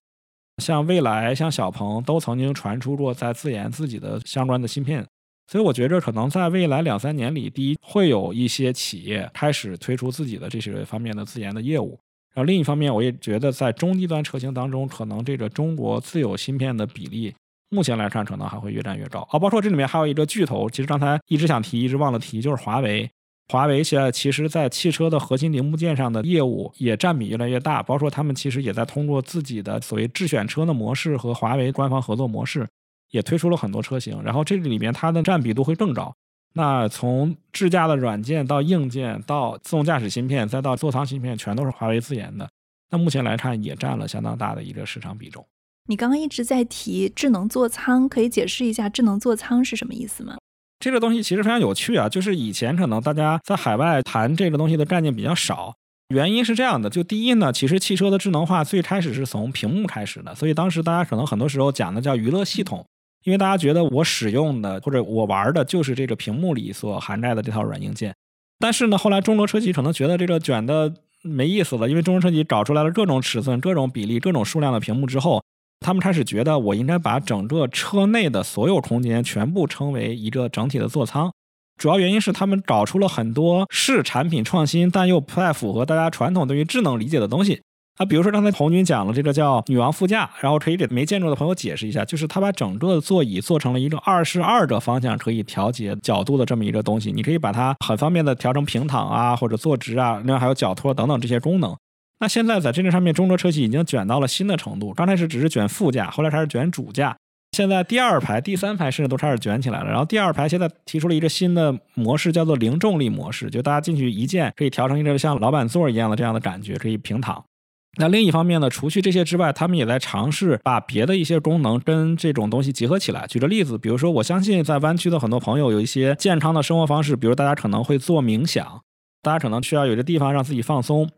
像蔚来、像小鹏都曾经传出过在自研自己的相关的芯片。所以我觉着可能在未来两三年里，第一会有一些企业开始推出自己的这些方面的自研的业务，然后另一方面，我也觉得在中低端车型当中，可能这个中国自有芯片的比例，目前来看可能还会越占越高啊。包括这里面还有一个巨头，其实刚才一直想提，一直忘了提，就是华为。华为现在其实在汽车的核心零部件上的业务也占比越来越大，包括他们其实也在通过自己的所谓智选车的模式和华为官方合作模式。也推出了很多车型，然后这里面它的占比度会更高。那从智驾的软件到硬件，到自动驾驶芯片，再到座舱芯片，全都是华为自研的。那目前来看，也占了相当大的一个市场比重。你刚刚一直在提智能座舱，可以解释一下智能座舱是什么意思吗？这个东西其实非常有趣啊，就是以前可能大家在海外谈这个东西的概念比较少，原因是这样的：就第一呢，其实汽车的智能化最开始是从屏幕开始的，所以当时大家可能很多时候讲的叫娱乐系统。因为大家觉得我使用的或者我玩的就是这个屏幕里所涵盖的这套软硬件，但是呢，后来中国车企可能觉得这个卷的没意思了，因为中国车企找出来了各种尺寸、各种比例、各种数量的屏幕之后，他们开始觉得我应该把整个车内的所有空间全部称为一个整体的座舱。主要原因是他们搞出了很多是产品创新但又不太符合大家传统对于智能理解的东西。啊，比如说刚才红军讲了这个叫女王副驾，然后可以给没见过的朋友解释一下，就是他把整个座椅做成了一个二十二个方向可以调节角度的这么一个东西，你可以把它很方便的调成平躺啊，或者坐直啊，另外还有脚托等等这些功能。那现在在这个上面，中国车企已经卷到了新的程度，刚开始只是卷副驾，后来开始卷主驾，现在第二排、第三排甚至都开始卷起来了。然后第二排现在提出了一个新的模式，叫做零重力模式，就大家进去一键可以调成一个像老板座一样的这样的感觉，可以平躺。那另一方面呢，除去这些之外，他们也在尝试把别的一些功能跟这种东西结合起来。举个例子，比如说，我相信在湾区的很多朋友有一些健康的生活方式，比如大家可能会做冥想，大家可能需要有一个地方让自己放松。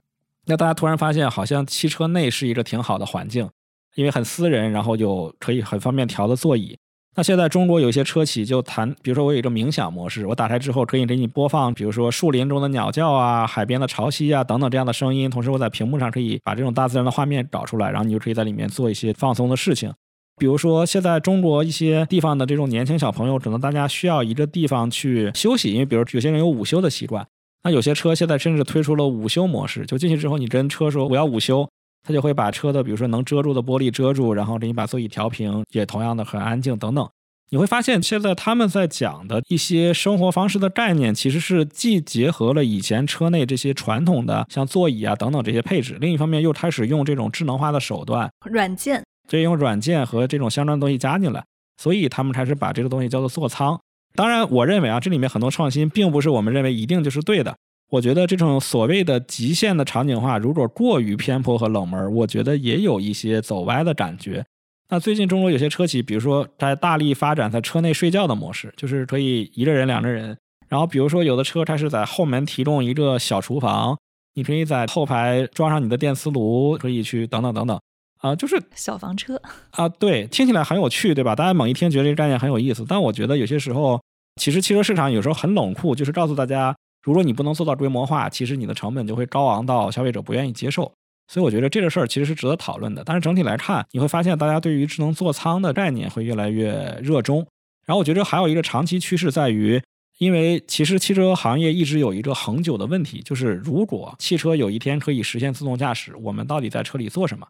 那大家突然发现，好像汽车内是一个挺好的环境，因为很私人，然后有可以很方便调的座椅。那现在中国有一些车企就谈，比如说我有一个冥想模式，我打开之后可以给你播放，比如说树林中的鸟叫啊、海边的潮汐啊等等这样的声音，同时我在屏幕上可以把这种大自然的画面导出来，然后你就可以在里面做一些放松的事情。比如说现在中国一些地方的这种年轻小朋友，可能大家需要一个地方去休息，因为比如有些人有午休的习惯，那有些车现在甚至推出了午休模式，就进去之后你跟车说我要午休。它就会把车的，比如说能遮住的玻璃遮住，然后给你把座椅调平，也同样的很安静等等。你会发现，现在他们在讲的一些生活方式的概念，其实是既结合了以前车内这些传统的像座椅啊等等这些配置，另一方面又开始用这种智能化的手段，软件，就用软件和这种相关的东西加进来，所以他们开始把这个东西叫做座舱。当然，我认为啊，这里面很多创新并不是我们认为一定就是对的。我觉得这种所谓的极限的场景化，如果过于偏颇和冷门，我觉得也有一些走歪的感觉。那最近中国有些车企，比如说在大力发展在车内睡觉的模式，就是可以一个人、两个人。然后比如说有的车它是在后门提供一个小厨房，你可以在后排装上你的电磁炉，可以去等等等等。啊，就是小房车啊，对，听起来很有趣，对吧？大家猛一听觉得这个概念很有意思，但我觉得有些时候其实汽车市场有时候很冷酷，就是告诉大家。如果你不能做到规模化，其实你的成本就会高昂到消费者不愿意接受。所以我觉得这个事儿其实是值得讨论的。但是整体来看，你会发现大家对于智能座舱的概念会越来越热衷。然后我觉得还有一个长期趋势在于，因为其实汽车行业一直有一个恒久的问题，就是如果汽车有一天可以实现自动驾驶，我们到底在车里做什么？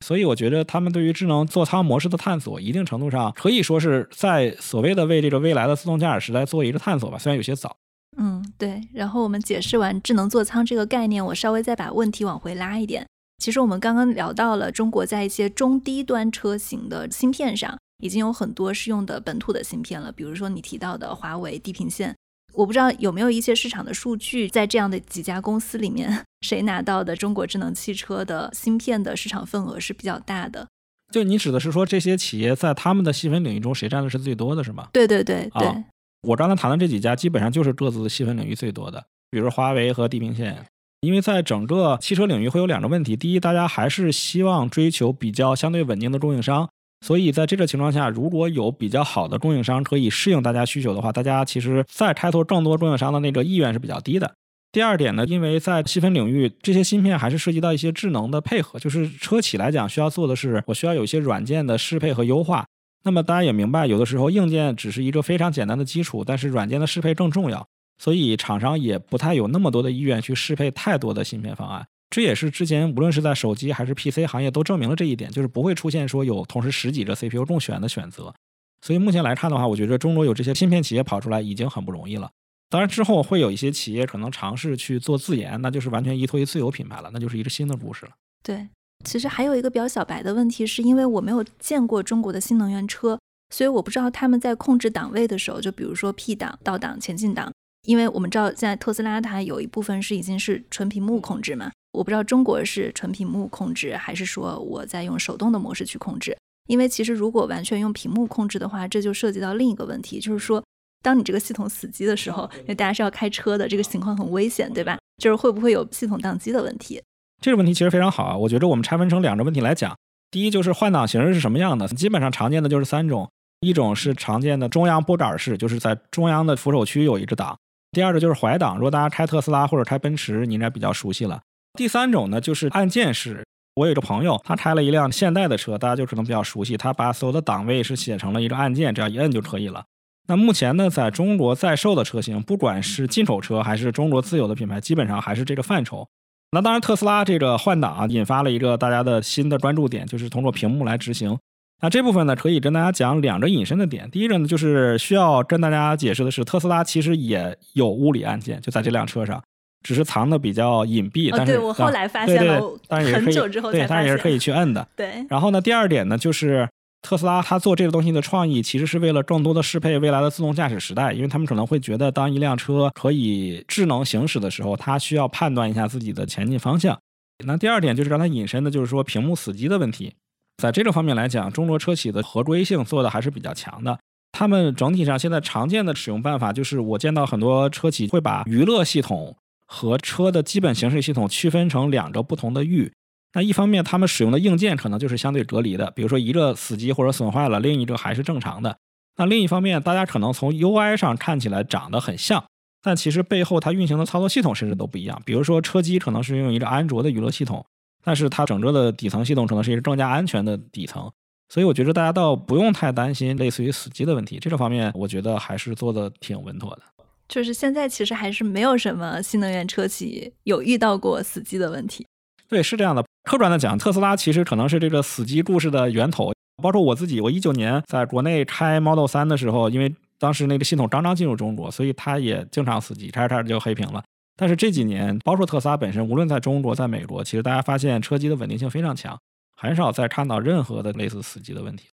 所以我觉得他们对于智能座舱模式的探索，一定程度上可以说是在所谓的为这个未来的自动驾驶时代做一个探索吧，虽然有些早。嗯，对。然后我们解释完智能座舱这个概念，我稍微再把问题往回拉一点。其实我们刚刚聊到了中国在一些中低端车型的芯片上，已经有很多是用的本土的芯片了。比如说你提到的华为、地平线，我不知道有没有一些市场的数据，在这样的几家公司里面，谁拿到的中国智能汽车的芯片的市场份额是比较大的？就你指的是说这些企业在他们的细分领域中，谁占的是最多的是吗？对对对对。我刚才谈的这几家，基本上就是各自的细分领域最多的，比如华为和地平线。因为在整个汽车领域会有两个问题：第一，大家还是希望追求比较相对稳定的供应商，所以在这个情况下，如果有比较好的供应商可以适应大家需求的话，大家其实再开拓更多供应商的那个意愿是比较低的。第二点呢，因为在细分领域，这些芯片还是涉及到一些智能的配合，就是车企来讲需要做的是，我需要有一些软件的适配和优化。那么大家也明白，有的时候硬件只是一个非常简单的基础，但是软件的适配更重要，所以厂商也不太有那么多的意愿去适配太多的芯片方案。这也是之前无论是在手机还是 PC 行业都证明了这一点，就是不会出现说有同时十几个 CPU 共选的选择。所以目前来看的话，我觉得中国有这些芯片企业跑出来已经很不容易了。当然之后会有一些企业可能尝试去做自研，那就是完全依托于自有品牌了，那就是一个新的故事了。对。其实还有一个比较小白的问题，是因为我没有见过中国的新能源车，所以我不知道他们在控制档位的时候，就比如说 P 档、倒档、前进档，因为我们知道现在特斯拉它有一部分是已经是纯屏幕控制嘛，我不知道中国是纯屏幕控制，还是说我在用手动的模式去控制。因为其实如果完全用屏幕控制的话，这就涉及到另一个问题，就是说当你这个系统死机的时候，因为大家是要开车的，这个情况很危险，对吧？就是会不会有系统宕机的问题？这个问题其实非常好啊，我觉得我们拆分成两个问题来讲。第一就是换挡形式是什么样的，基本上常见的就是三种，一种是常见的中央拨杆式，就是在中央的扶手区有一个档；第二个就是怀档，如果大家开特斯拉或者开奔驰，你应该比较熟悉了；第三种呢就是按键式。我有一个朋友，他开了一辆现代的车，大家就可能比较熟悉，他把所有的档位是写成了一个按键，只要一摁就可以了。那目前呢，在中国在售的车型，不管是进口车还是中国自有的品牌，基本上还是这个范畴。那当然，特斯拉这个换挡啊，引发了一个大家的新的关注点，就是通过屏幕来执行。那这部分呢，可以跟大家讲两个引申的点。第一个呢，就是需要跟大家解释的是，特斯拉其实也有物理按键，就在这辆车上，只是藏的比较隐蔽。但是我后来发现了，但是很久之后对，但是也是可以去摁的。对。然后呢，第二点呢，就是。特斯拉它做这个东西的创意，其实是为了更多的适配未来的自动驾驶时代，因为他们可能会觉得，当一辆车可以智能行驶的时候，它需要判断一下自己的前进方向。那第二点就是让它引申的，就是说屏幕死机的问题。在这个方面来讲，中国车企的合规性做的还是比较强的。他们整体上现在常见的使用办法，就是我见到很多车企会把娱乐系统和车的基本行驶系统区分成两个不同的域。那一方面，他们使用的硬件可能就是相对隔离的，比如说一个死机或者损坏了，另一个还是正常的。那另一方面，大家可能从 UI 上看起来长得很像，但其实背后它运行的操作系统甚至都不一样。比如说车机可能是用一个安卓的娱乐系统，但是它整个的底层系统可能是一个更加安全的底层。所以我觉得大家倒不用太担心类似于死机的问题，这个方面我觉得还是做的挺稳妥的。就是现在其实还是没有什么新能源车企有遇到过死机的问题。对，是这样的。客观的讲，特斯拉其实可能是这个死机故事的源头。包括我自己，我一九年在国内开 Model 三的时候，因为当时那个系统刚刚进入中国，所以它也经常死机，开着开着就黑屏了。但是这几年，包括特斯拉本身，无论在中国，在美国，其实大家发现车机的稳定性非常强，很少再看到任何的类似死机的问题。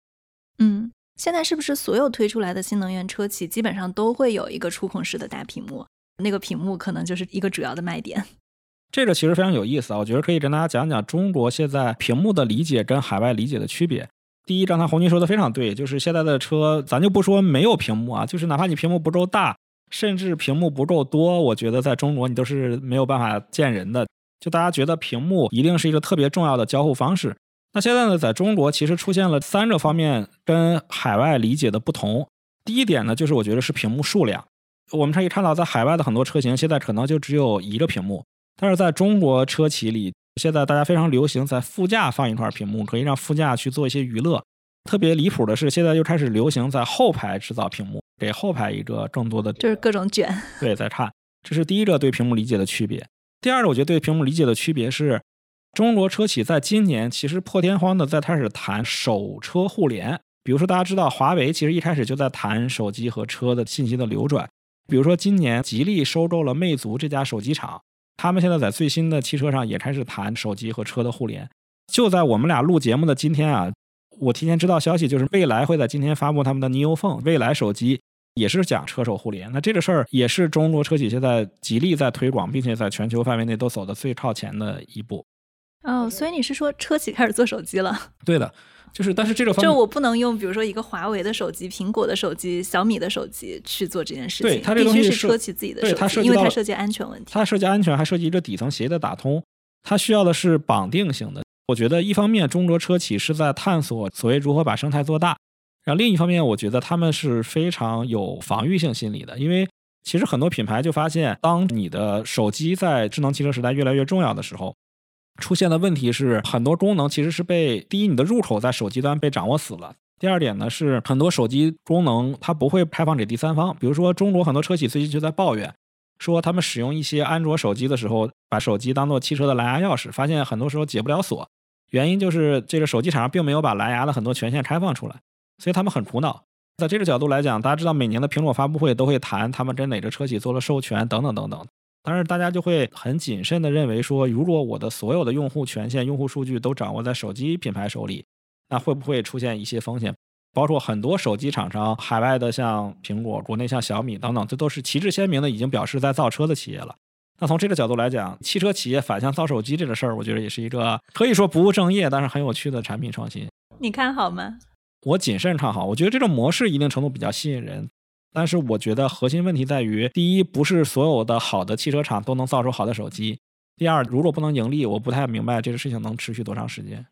嗯，现在是不是所有推出来的新能源车企基本上都会有一个触控式的大屏幕？那个屏幕可能就是一个主要的卖点。这个其实非常有意思啊，我觉得可以跟大家讲讲中国现在屏幕的理解跟海外理解的区别。第一，刚才红军说的非常对，就是现在的车，咱就不说没有屏幕啊，就是哪怕你屏幕不够大，甚至屏幕不够多，我觉得在中国你都是没有办法见人的。就大家觉得屏幕一定是一个特别重要的交互方式。那现在呢，在中国其实出现了三个方面跟海外理解的不同。第一点呢，就是我觉得是屏幕数量。我们可以看到，在海外的很多车型现在可能就只有一个屏幕。但是在中国车企里，现在大家非常流行在副驾放一块屏幕，可以让副驾去做一些娱乐。特别离谱的是，现在又开始流行在后排制造屏幕，给后排一个更多的就是各种卷。对，在看，这是第一个对屏幕理解的区别。第二个，我觉得对屏幕理解的区别是，中国车企在今年其实破天荒的在开始谈手车互联。比如说，大家知道华为其实一开始就在谈手机和车的信息的流转。比如说，今年吉利收购了魅族这家手机厂。他们现在在最新的汽车上也开始谈手机和车的互联。就在我们俩录节目的今天啊，我提前知道消息，就是蔚来会在今天发布他们的 Neo Phone 蔚来手机，也是讲车手互联。那这个事儿也是中国车企现在极力在推广，并且在全球范围内都走的最靠前的一步。哦，所以你是说车企开始做手机了？对的。就是，但是这个方就我不能用，比如说一个华为的手机、苹果的手机、小米的手机去做这件事情。对，它这东西是车企自己的手机，因为它涉及安全问题。它涉及安全，还涉及一个底层协议的打通。它需要的是绑定性的。我觉得一方面中国车企是在探索所谓如何把生态做大，然后另一方面，我觉得他们是非常有防御性心理的。因为其实很多品牌就发现，当你的手机在智能汽车时代越来越重要的时候。出现的问题是，很多功能其实是被第一，你的入口在手机端被掌握死了；第二点呢，是很多手机功能它不会开放给第三方。比如说，中国很多车企最近就在抱怨，说他们使用一些安卓手机的时候，把手机当做汽车的蓝牙钥匙，发现很多时候解不了锁。原因就是这个手机厂商并没有把蓝牙的很多权限开放出来，所以他们很苦恼。在这个角度来讲，大家知道每年的苹果发布会都会谈他们跟哪个车企做了授权等等等等。但是大家就会很谨慎的认为说，如果我的所有的用户权限、用户数据都掌握在手机品牌手里，那会不会出现一些风险？包括很多手机厂商，海外的像苹果，国内像小米等等，这都是旗帜鲜明的，已经表示在造车的企业了。那从这个角度来讲，汽车企业反向造手机这个事儿，我觉得也是一个可以说不务正业，但是很有趣的产品创新。你看好吗？我谨慎看好，我觉得这种模式一定程度比较吸引人。但是我觉得核心问题在于，第一，不是所有的好的汽车厂都能造出好的手机；第二，如果不能盈利，我不太明白这个事情能持续多长时间。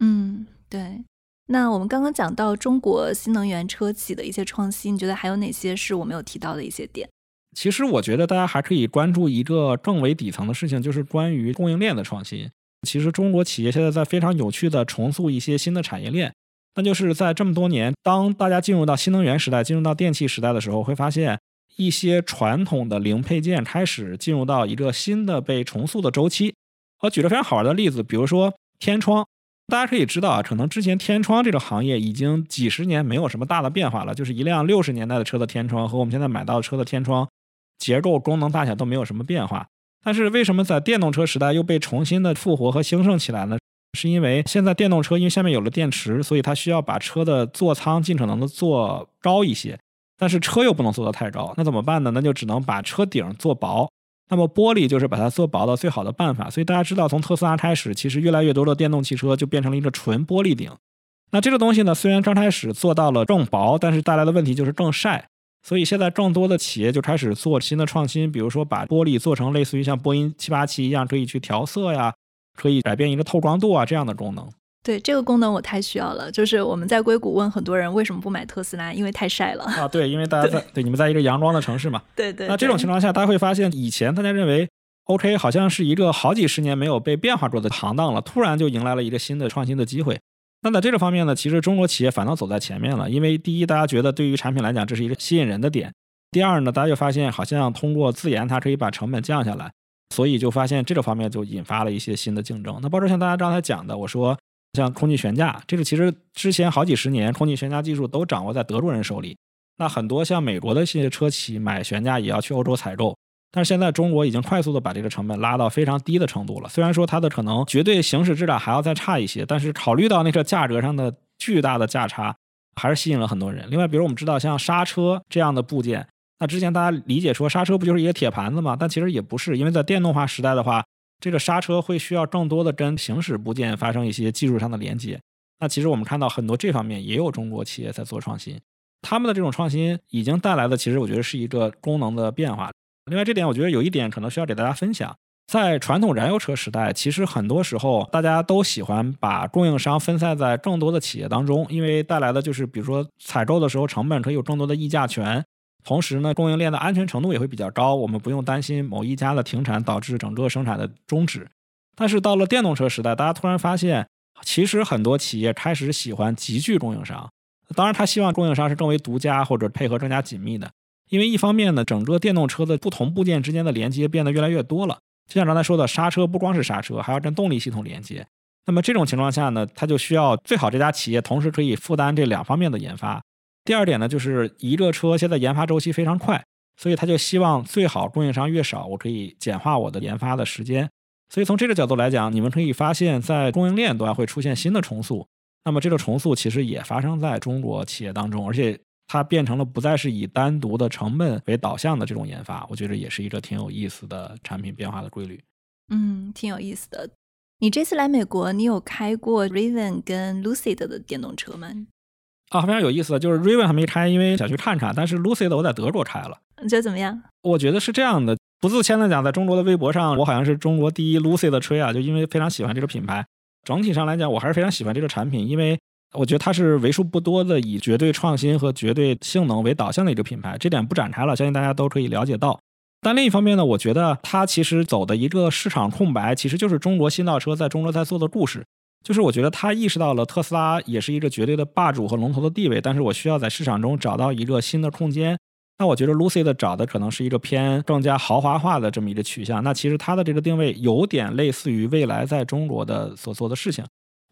嗯，对。那我们刚刚讲到中国新能源车企的一些创新，你觉得还有哪些是我没有提到的一些点？其实我觉得大家还可以关注一个更为底层的事情，就是关于供应链的创新。其实中国企业现在在非常有趣的重塑一些新的产业链。那就是在这么多年，当大家进入到新能源时代、进入到电气时代的时候，会发现一些传统的零配件开始进入到一个新的被重塑的周期。我举个非常好玩的例子，比如说天窗，大家可以知道啊，可能之前天窗这个行业已经几十年没有什么大的变化了，就是一辆六十年代的车的天窗和我们现在买到的车的天窗结构、功能、大小都没有什么变化。但是为什么在电动车时代又被重新的复活和兴盛起来呢？是因为现在电动车因为下面有了电池，所以它需要把车的座舱尽可能的做高一些，但是车又不能做得太高，那怎么办呢？那就只能把车顶做薄。那么玻璃就是把它做薄的最好的办法。所以大家知道，从特斯拉开始，其实越来越多的电动汽车就变成了一个纯玻璃顶。那这个东西呢，虽然刚开始做到了更薄，但是带来的问题就是更晒。所以现在更多的企业就开始做新的创新，比如说把玻璃做成类似于像波音七八七一样可以去调色呀，可以改变一个透光度啊这样的功能。对这个功能我太需要了，就是我们在硅谷问很多人为什么不买特斯拉，因为太晒了啊。对，因为大家在对你们在一个阳光的城市嘛。对对。那这种情况下，大家会发现以前大家认为 OK 好像是一个好几十年没有被变化过的行当了，突然就迎来了一个新的创新的机会。那在这个方面呢，其实中国企业反倒走在前面了，因为第一，大家觉得对于产品来讲这是一个吸引人的点；第二呢，大家就发现好像通过自研它可以把成本降下来，所以就发现这个方面就引发了一些新的竞争。那包括像大家刚才讲的，我说像空气悬架，这个其实之前好几十年空气悬架技术都掌握在德国人手里，那很多像美国的一些车企买悬架也要去欧洲采购。但是现在中国已经快速的把这个成本拉到非常低的程度了。虽然说它的可能绝对行驶质量还要再差一些，但是考虑到那个价格上的巨大的价差，还是吸引了很多人。另外，比如我们知道像刹车这样的部件，那之前大家理解说刹车不就是一个铁盘子吗？但其实也不是，因为在电动化时代的话，这个刹车会需要更多的跟行驶部件发生一些技术上的连接。那其实我们看到很多这方面也有中国企业在做创新，他们的这种创新已经带来的，其实我觉得是一个功能的变化。另外，这点我觉得有一点可能需要给大家分享，在传统燃油车时代，其实很多时候大家都喜欢把供应商分散在更多的企业当中，因为带来的就是比如说采购的时候成本可以有更多的议价权，同时呢供应链的安全程度也会比较高，我们不用担心某一家的停产导致整个生产的终止。但是到了电动车时代，大家突然发现，其实很多企业开始喜欢集聚供应商，当然他希望供应商是更为独家或者配合更加紧密的。因为一方面呢，整个电动车的不同部件之间的连接变得越来越多了。就像刚才说的，刹车不光是刹车，还要跟动力系统连接。那么这种情况下呢，它就需要最好这家企业同时可以负担这两方面的研发。第二点呢，就是一个车现在研发周期非常快，所以他就希望最好供应商越少，我可以简化我的研发的时间。所以从这个角度来讲，你们可以发现，在供应链端会出现新的重塑。那么这个重塑其实也发生在中国企业当中，而且。它变成了不再是以单独的成本为导向的这种研发，我觉得也是一个挺有意思的产品变化的规律。嗯，挺有意思的。你这次来美国，你有开过 Raven 跟 Lucid 的电动车吗？啊，非常有意思的，就是 Raven 还没开，因为想去看看。但是 Lucy 的我在德国开了，你觉得怎么样？我觉得是这样的，不自谦的讲，在中国的微博上，我好像是中国第一 Lucid 的吹啊，就因为非常喜欢这个品牌。整体上来讲，我还是非常喜欢这个产品，因为。我觉得它是为数不多的以绝对创新和绝对性能为导向的一个品牌，这点不展开了，相信大家都可以了解到。但另一方面呢，我觉得它其实走的一个市场空白，其实就是中国新造车在中国在做的故事。就是我觉得他意识到了特斯拉也是一个绝对的霸主和龙头的地位，但是我需要在市场中找到一个新的空间。那我觉得 Lucid 找的可能是一个偏更加豪华化的这么一个取向。那其实它的这个定位有点类似于未来在中国的所做的事情。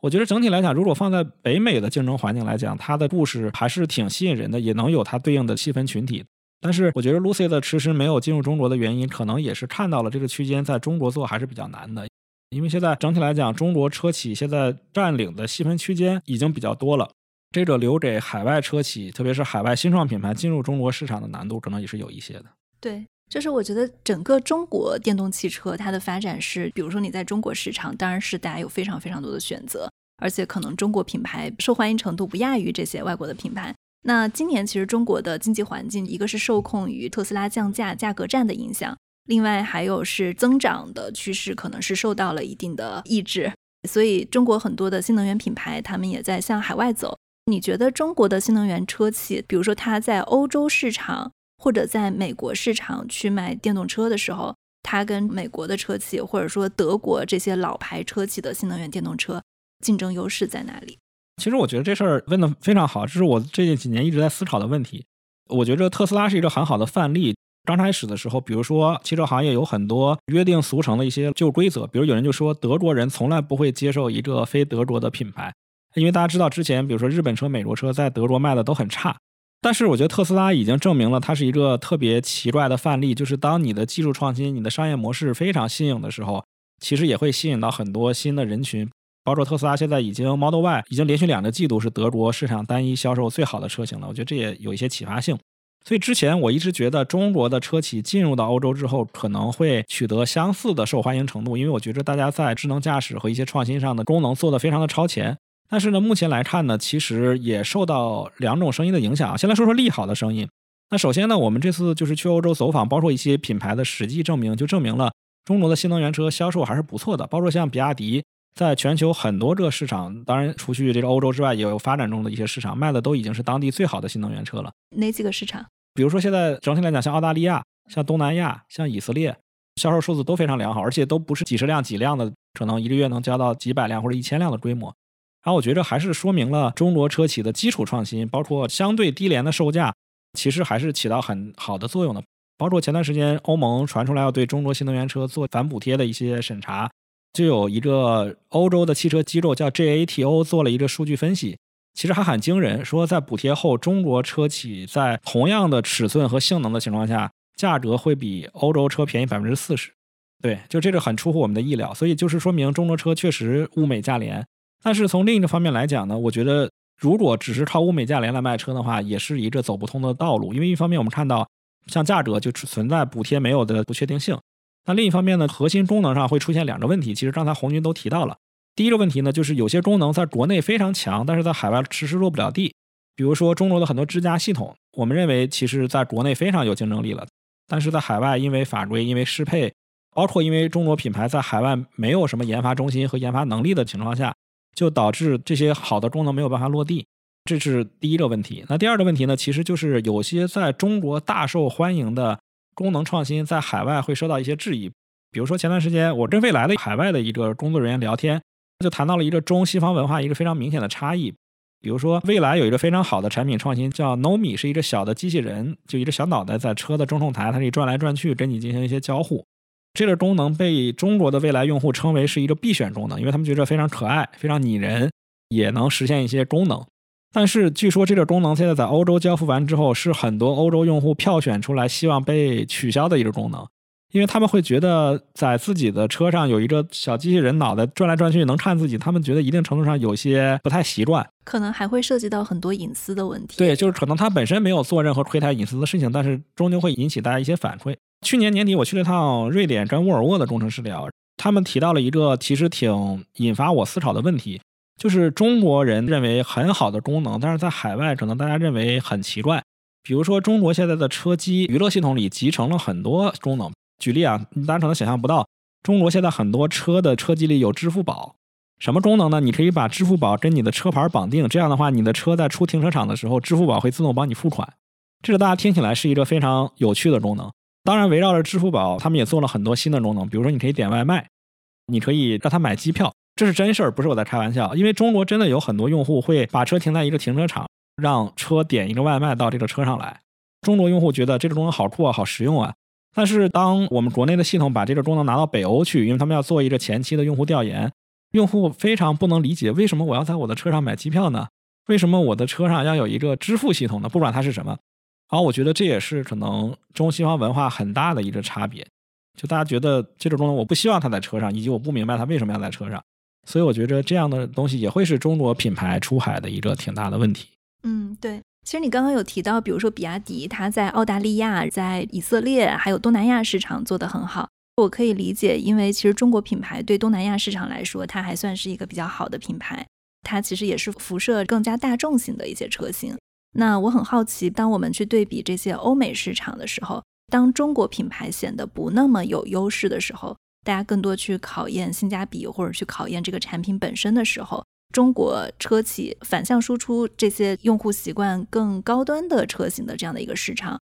我觉得整体来讲，如果放在北美的竞争环境来讲，它的故事还是挺吸引人的，也能有它对应的细分群体。但是，我觉得 Lucy 的迟迟没有进入中国的原因，可能也是看到了这个区间在中国做还是比较难的。因为现在整体来讲，中国车企现在占领的细分区间已经比较多了，这个留给海外车企，特别是海外新创品牌进入中国市场的难度，可能也是有一些的。对。就是我觉得整个中国电动汽车它的发展是，比如说你在中国市场，当然是大家有非常非常多的选择，而且可能中国品牌受欢迎程度不亚于这些外国的品牌。那今年其实中国的经济环境，一个是受控于特斯拉降价、价格战的影响，另外还有是增长的趋势可能是受到了一定的抑制，所以中国很多的新能源品牌他们也在向海外走。你觉得中国的新能源车企，比如说它在欧洲市场？或者在美国市场去卖电动车的时候，它跟美国的车企，或者说德国这些老牌车企的新能源电动车竞争优势在哪里？其实我觉得这事儿问的非常好，这是我这几年一直在思考的问题。我觉得特斯拉是一个很好的范例。刚开始的时候，比如说汽车行业有很多约定俗成的一些旧规则，比如有人就说德国人从来不会接受一个非德国的品牌，因为大家知道之前比如说日本车、美国车在德国卖的都很差。但是我觉得特斯拉已经证明了，它是一个特别奇怪的范例。就是当你的技术创新、你的商业模式非常新颖的时候，其实也会吸引到很多新的人群。包括特斯拉现在已经 Model Y 已经连续两个季度是德国市场单一销售最好的车型了。我觉得这也有一些启发性。所以之前我一直觉得中国的车企进入到欧洲之后，可能会取得相似的受欢迎程度，因为我觉得大家在智能驾驶和一些创新上的功能做得非常的超前。但是呢，目前来看呢，其实也受到两种声音的影响啊。先来说说利好的声音。那首先呢，我们这次就是去欧洲走访，包括一些品牌的实际证明，就证明了中国的新能源车销售还是不错的。包括像比亚迪，在全球很多这个市场，当然除去这个欧洲之外，也有发展中的一些市场，卖的都已经是当地最好的新能源车了。哪几个市场？比如说现在整体来讲，像澳大利亚、像东南亚、像以色列，销售数字都非常良好，而且都不是几十辆、几辆的，可能一个月能交到几百辆或者一千辆的规模。然后我觉得还是说明了中国车企的基础创新，包括相对低廉的售价。其实还是起到很好的作用的。包括前段时间欧盟传出来要对中国新能源车做反补贴的一些审查，就有一个欧洲的汽车机构叫 JATO 做了一个数据分析，其实还很惊人，说在补贴后，中国车企在同样的尺寸和性能的情况下，价格会比欧洲车便宜百分之四十。对，就这个很出乎我们的意料，所以就是说明中国车确实物美价廉。但是从另一个方面来讲呢，我觉得。如果只是靠物美价廉来卖车的话，也是一个走不通的道路。因为一方面我们看到，像价格就存在补贴没有的不确定性；那另一方面呢，核心功能上会出现两个问题。其实刚才红军都提到了，第一个问题呢，就是有些功能在国内非常强，但是在海外迟迟落不了地。比如说中国的很多支架系统，我们认为其实在国内非常有竞争力了，但是在海外因为法规、因为适配，包括因为中国品牌在海外没有什么研发中心和研发能力的情况下。就导致这些好的功能没有办法落地，这是第一个问题。那第二个问题呢？其实就是有些在中国大受欢迎的功能创新，在海外会受到一些质疑。比如说前段时间我跟未来的海外的一个工作人员聊天，就谈到了一个中西方文化一个非常明显的差异。比如说未来有一个非常好的产品创新叫 Nomi，是一个小的机器人，就一个小脑袋在车的中控台，它可以转来转去，跟你进行一些交互。这个功能被中国的未来用户称为是一个必选功能，因为他们觉得非常可爱、非常拟人，也能实现一些功能。但是据说这个功能现在在欧洲交付完之后，是很多欧洲用户票选出来希望被取消的一个功能，因为他们会觉得在自己的车上有一个小机器人脑袋转来转去能看自己，他们觉得一定程度上有些不太习惯，可能还会涉及到很多隐私的问题。对，就是可能他本身没有做任何窥探隐私的事情，但是终究会引起大家一些反馈。去年年底，我去了趟瑞典，跟沃尔沃的工程师聊，他们提到了一个其实挺引发我思考的问题，就是中国人认为很好的功能，但是在海外可能大家认为很奇怪。比如说，中国现在的车机娱乐系统里集成了很多功能。举例啊，大家可能想象不到，中国现在很多车的车机里有支付宝，什么功能呢？你可以把支付宝跟你的车牌绑定，这样的话，你的车在出停车场的时候，支付宝会自动帮你付款。这个大家听起来是一个非常有趣的功能。当然，围绕着支付宝，他们也做了很多新的功能。比如说，你可以点外卖，你可以让他买机票，这是真事儿，不是我在开玩笑。因为中国真的有很多用户会把车停在一个停车场，让车点一个外卖到这个车上来。中国用户觉得这个功能好酷啊，好实用啊。但是，当我们国内的系统把这个功能拿到北欧去，因为他们要做一个前期的用户调研，用户非常不能理解，为什么我要在我的车上买机票呢？为什么我的车上要有一个支付系统呢？不管它是什么。好我觉得这也是可能中西方文化很大的一个差别，就大家觉得这种功能我不希望它在车上，以及我不明白它为什么要在车上，所以我觉得这样的东西也会是中国品牌出海的一个挺大的问题。嗯，对。其实你刚刚有提到，比如说比亚迪，它在澳大利亚、在以色列还有东南亚市场做得很好，我可以理解，因为其实中国品牌对东南亚市场来说，它还算是一个比较好的品牌，它其实也是辐射更加大众型的一些车型。那我很好奇，当我们去对比这些欧美市场的时候，当中国品牌显得不那么有优势的时候，大家更多去考验性价比或者去考验这个产品本身的时候，中国车企反向输出这些用户习惯更高端的车型的这样的一个市场，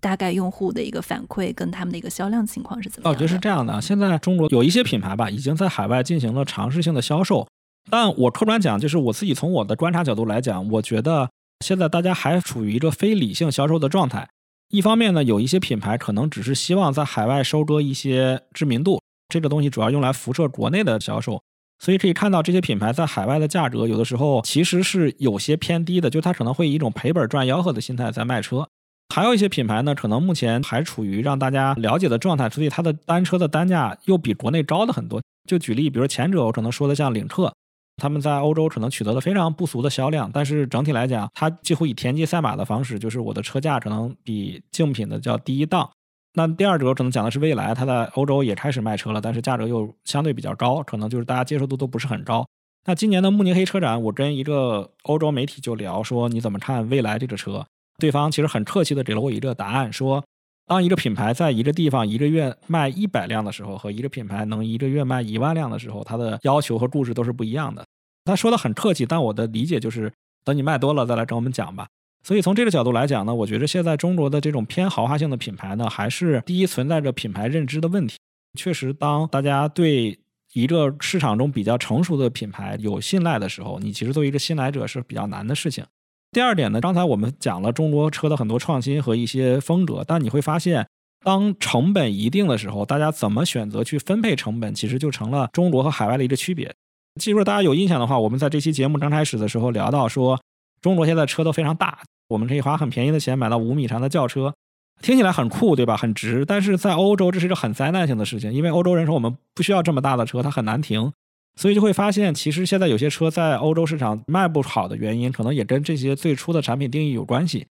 大概用户的一个反馈跟他们的一个销量情况是怎么样？我觉得是这样的，现在中国有一些品牌吧，已经在海外进行了尝试性的销售，但我客观讲，就是我自己从我的观察角度来讲，我觉得。现在大家还处于一个非理性销售的状态。一方面呢，有一些品牌可能只是希望在海外收割一些知名度，这个东西主要用来辐射国内的销售。所以可以看到，这些品牌在海外的价格有的时候其实是有些偏低的，就它可能会以一种赔本赚吆喝的心态在卖车。还有一些品牌呢，可能目前还处于让大家了解的状态，所以它的单车的单价又比国内高的很多。就举例，比如前者，我可能说的像领克。他们在欧洲可能取得了非常不俗的销量，但是整体来讲，它几乎以田忌赛马的方式，就是我的车价可能比竞品的叫低一档。那第二者可能讲的是蔚来，它在欧洲也开始卖车了，但是价格又相对比较高，可能就是大家接受度都不是很高。那今年的慕尼黑车展，我跟一个欧洲媒体就聊说，你怎么看蔚来这个车？对方其实很客气的给了我一个答案，说当一个品牌在一个地方一个月卖一百辆的时候，和一个品牌能一个月卖一万辆的时候，它的要求和故事都是不一样的。他说的很客气，但我的理解就是等你卖多了再来跟我们讲吧。所以从这个角度来讲呢，我觉得现在中国的这种偏豪华性的品牌呢，还是第一存在着品牌认知的问题。确实，当大家对一个市场中比较成熟的品牌有信赖的时候，你其实作为一个新来者是比较难的事情。第二点呢，刚才我们讲了中国车的很多创新和一些风格，但你会发现，当成本一定的时候，大家怎么选择去分配成本，其实就成了中国和海外的一个区别。记住，大家有印象的话，我们在这期节目刚开始的时候聊到说，中国现在车都非常大。我们可以花很便宜的钱买到五米长的轿车，听起来很酷，对吧？很值。但是在欧洲，这是一个很灾难性的事情，因为欧洲人说我们不需要这么大的车，它很难停，所以就会发现，其实现在有些车在欧洲市场卖不好的原因，可能也跟这些最初的产品定义有关系。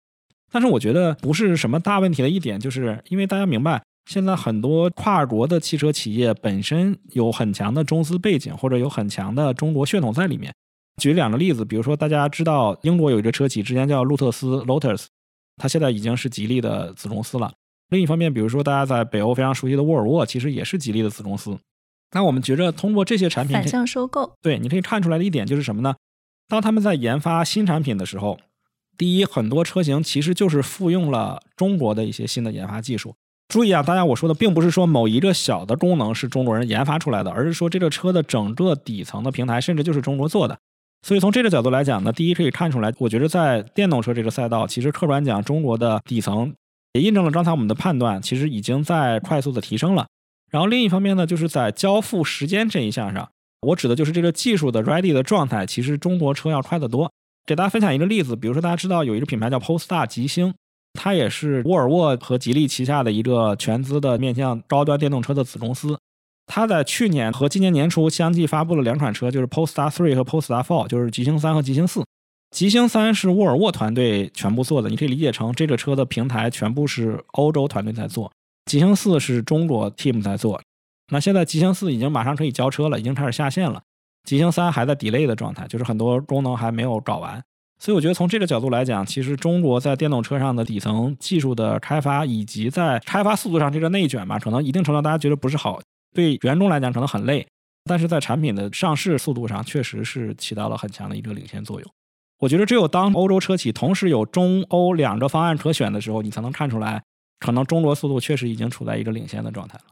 但是我觉得不是什么大问题的一点，就是因为大家明白，现在很多跨国的汽车企业本身有很强的中资背景，或者有很强的中国血统在里面。举两个例子，比如说大家知道英国有一个车企，之前叫路特斯 （Lotus），它现在已经是吉利的子公司了。另一方面，比如说大家在北欧非常熟悉的沃尔沃，其实也是吉利的子公司。那我们觉着通过这些产品反向收购，对，你可以看出来的一点就是什么呢？当他们在研发新产品的时候，第一，很多车型其实就是复用了中国的一些新的研发技术。注意啊，大家我说的并不是说某一个小的功能是中国人研发出来的，而是说这个车的整个底层的平台甚至就是中国做的。所以从这个角度来讲呢，第一可以看出来，我觉得在电动车这个赛道，其实客观讲，中国的底层也印证了刚才我们的判断，其实已经在快速的提升了。然后另一方面呢，就是在交付时间这一项上，我指的就是这个技术的 ready 的状态，其实中国车要快得多。给大家分享一个例子，比如说大家知道有一个品牌叫 Polestar 极星，它也是沃尔沃和吉利旗下的一个全资的面向高端电动车的子公司。它在去年和今年年初相继发布了两款车，就是 Polestar 3和 Polestar 4，就是极星三和极星四。极星三是沃尔沃团队全部做的，你可以理解成这个车的平台全部是欧洲团队在做。极星四是中国 team 在做。那现在极星四已经马上可以交车了，已经开始下线了。极星三还在 delay 的状态，就是很多功能还没有搞完。所以我觉得从这个角度来讲，其实中国在电动车上的底层技术的开发，以及在开发速度上这个内卷吧，可能一定程度大家觉得不是好。对员工来讲可能很累，但是在产品的上市速度上确实是起到了很强的一个领先作用。我觉得只有当欧洲车企同时有中欧两个方案可选的时候，你才能看出来，可能中国速度确实已经处在一个领先的状态了。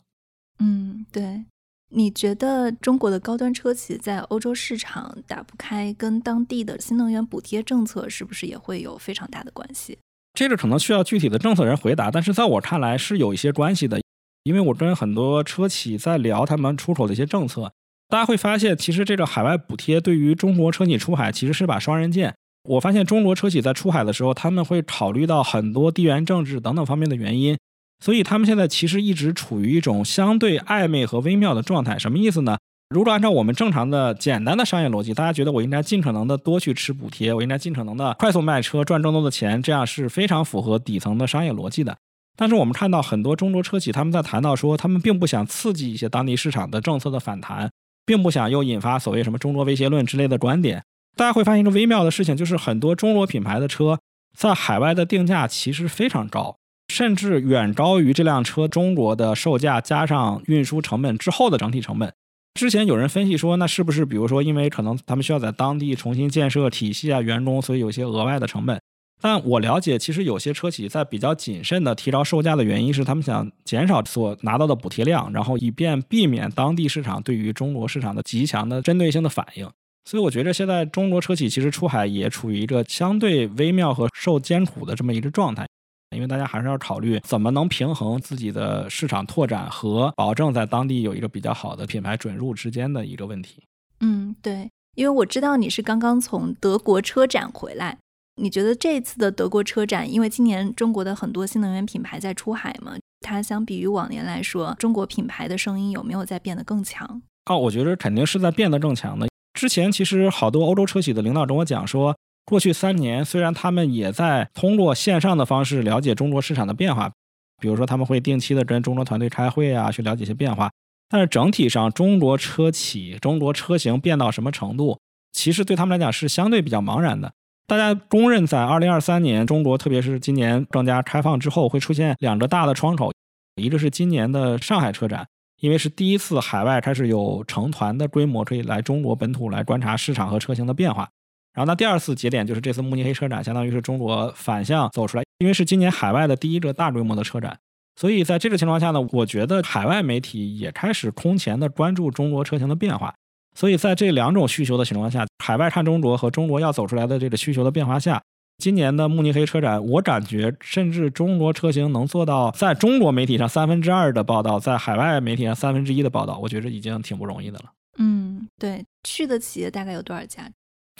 嗯，对。你觉得中国的高端车企在欧洲市场打不开，跟当地的新能源补贴政策是不是也会有非常大的关系？这个可能需要具体的政策人回答，但是在我看来是有一些关系的。因为我跟很多车企在聊他们出口的一些政策，大家会发现，其实这个海外补贴对于中国车企出海其实是把双刃剑。我发现中国车企在出海的时候，他们会考虑到很多地缘政治等等方面的原因，所以他们现在其实一直处于一种相对暧昧和微妙的状态。什么意思呢？如果按照我们正常的简单的商业逻辑，大家觉得我应该尽可能的多去吃补贴，我应该尽可能的快速卖车赚更多的钱，这样是非常符合底层的商业逻辑的。但是我们看到很多中国车企，他们在谈到说，他们并不想刺激一些当地市场的政策的反弹，并不想又引发所谓什么中国威胁论之类的观点。大家会发现一个微妙的事情，就是很多中国品牌的车在海外的定价其实非常高，甚至远高于这辆车中国的售价加上运输成本之后的整体成本。之前有人分析说，那是不是比如说因为可能他们需要在当地重新建设体系啊、员工，所以有些额外的成本？但我了解，其实有些车企在比较谨慎的提高售价的原因是，他们想减少所拿到的补贴量，然后以便避免当地市场对于中国市场的极强的针对性的反应。所以我觉得现在中国车企其实出海也处于一个相对微妙和受艰苦的这么一个状态，因为大家还是要考虑怎么能平衡自己的市场拓展和保证在当地有一个比较好的品牌准入之间的一个问题。嗯，对，因为我知道你是刚刚从德国车展回来。你觉得这次的德国车展，因为今年中国的很多新能源品牌在出海嘛，它相比于往年来说，中国品牌的声音有没有在变得更强？哦，我觉得肯定是在变得更强的。之前其实好多欧洲车企的领导跟我讲说，过去三年虽然他们也在通过线上的方式了解中国市场的变化，比如说他们会定期的跟中国团队开会啊，去了解一些变化，但是整体上中国车企、中国车型变到什么程度，其实对他们来讲是相对比较茫然的。大家公认，在二零二三年，中国特别是今年更加开放之后，会出现两个大的窗口，一个是今年的上海车展，因为是第一次海外开始有成团的规模可以来中国本土来观察市场和车型的变化。然后，那第二次节点就是这次慕尼黑车展，相当于是中国反向走出来，因为是今年海外的第一个大规模的车展，所以在这个情况下呢，我觉得海外媒体也开始空前的关注中国车型的变化。所以在这两种需求的情况下，海外看中国和中国要走出来的这个需求的变化下，今年的慕尼黑车展，我感觉甚至中国车型能做到在中国媒体上三分之二的报道，在海外媒体上三分之一的报道，我觉得已经挺不容易的了。嗯，对，去的企业大概有多少家？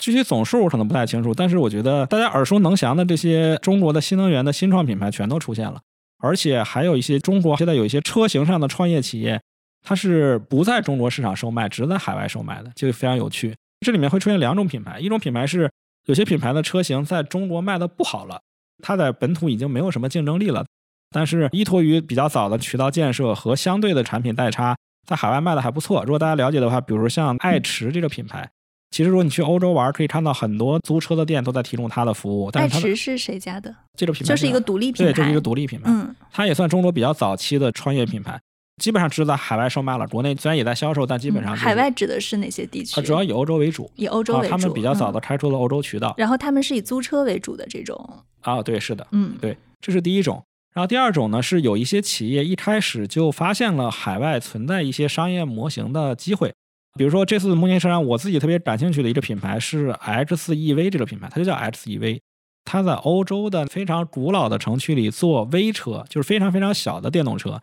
具体总数我可能不太清楚，但是我觉得大家耳熟能详的这些中国的新能源的新创品牌全都出现了，而且还有一些中国现在有一些车型上的创业企业。它是不在中国市场售卖，只在海外售卖的，就非常有趣。这里面会出现两种品牌，一种品牌是有些品牌的车型在中国卖的不好了，它在本土已经没有什么竞争力了，但是依托于比较早的渠道建设和相对的产品代差，在海外卖的还不错。如果大家了解的话，比如像爱驰这个品牌，其实如果你去欧洲玩，可以看到很多租车的店都在提供它的服务。爱驰是谁家的？这个品牌就是一个独立品牌，对，就是一个独立品牌。嗯，它也算中国比较早期的创业品牌。基本上只是在海外售卖了，国内虽然也在销售，但基本上海外指的是哪些地区？主要以欧洲为主，以欧洲为主。他们比较早的开出了欧洲渠道，然后他们是以租车为主的这种。啊，对，是的，嗯，对，这是第一种。然后第二种呢，是有一些企业一开始就发现了海外存在一些商业模型的机会，比如说这次慕尼黑车展，我自己特别感兴趣的一个品牌是 X4EV 这个品牌，它就叫 X4EV，它在欧洲的非常古老的城区里做微车，就是非常非常小的电动车。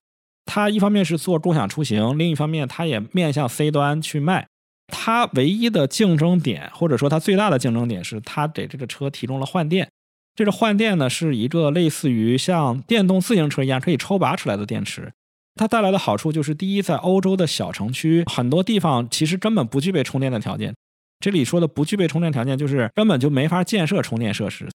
它一方面是做共享出行，另一方面它也面向 C 端去卖。它唯一的竞争点，或者说它最大的竞争点是，它给这个车提供了换电。这个换电呢，是一个类似于像电动自行车一样可以抽拔出来的电池。它带来的好处就是，第一，在欧洲的小城区，很多地方其实根本不具备充电的条件。这里说的不具备充电条件，就是根本就没法建设充电设施。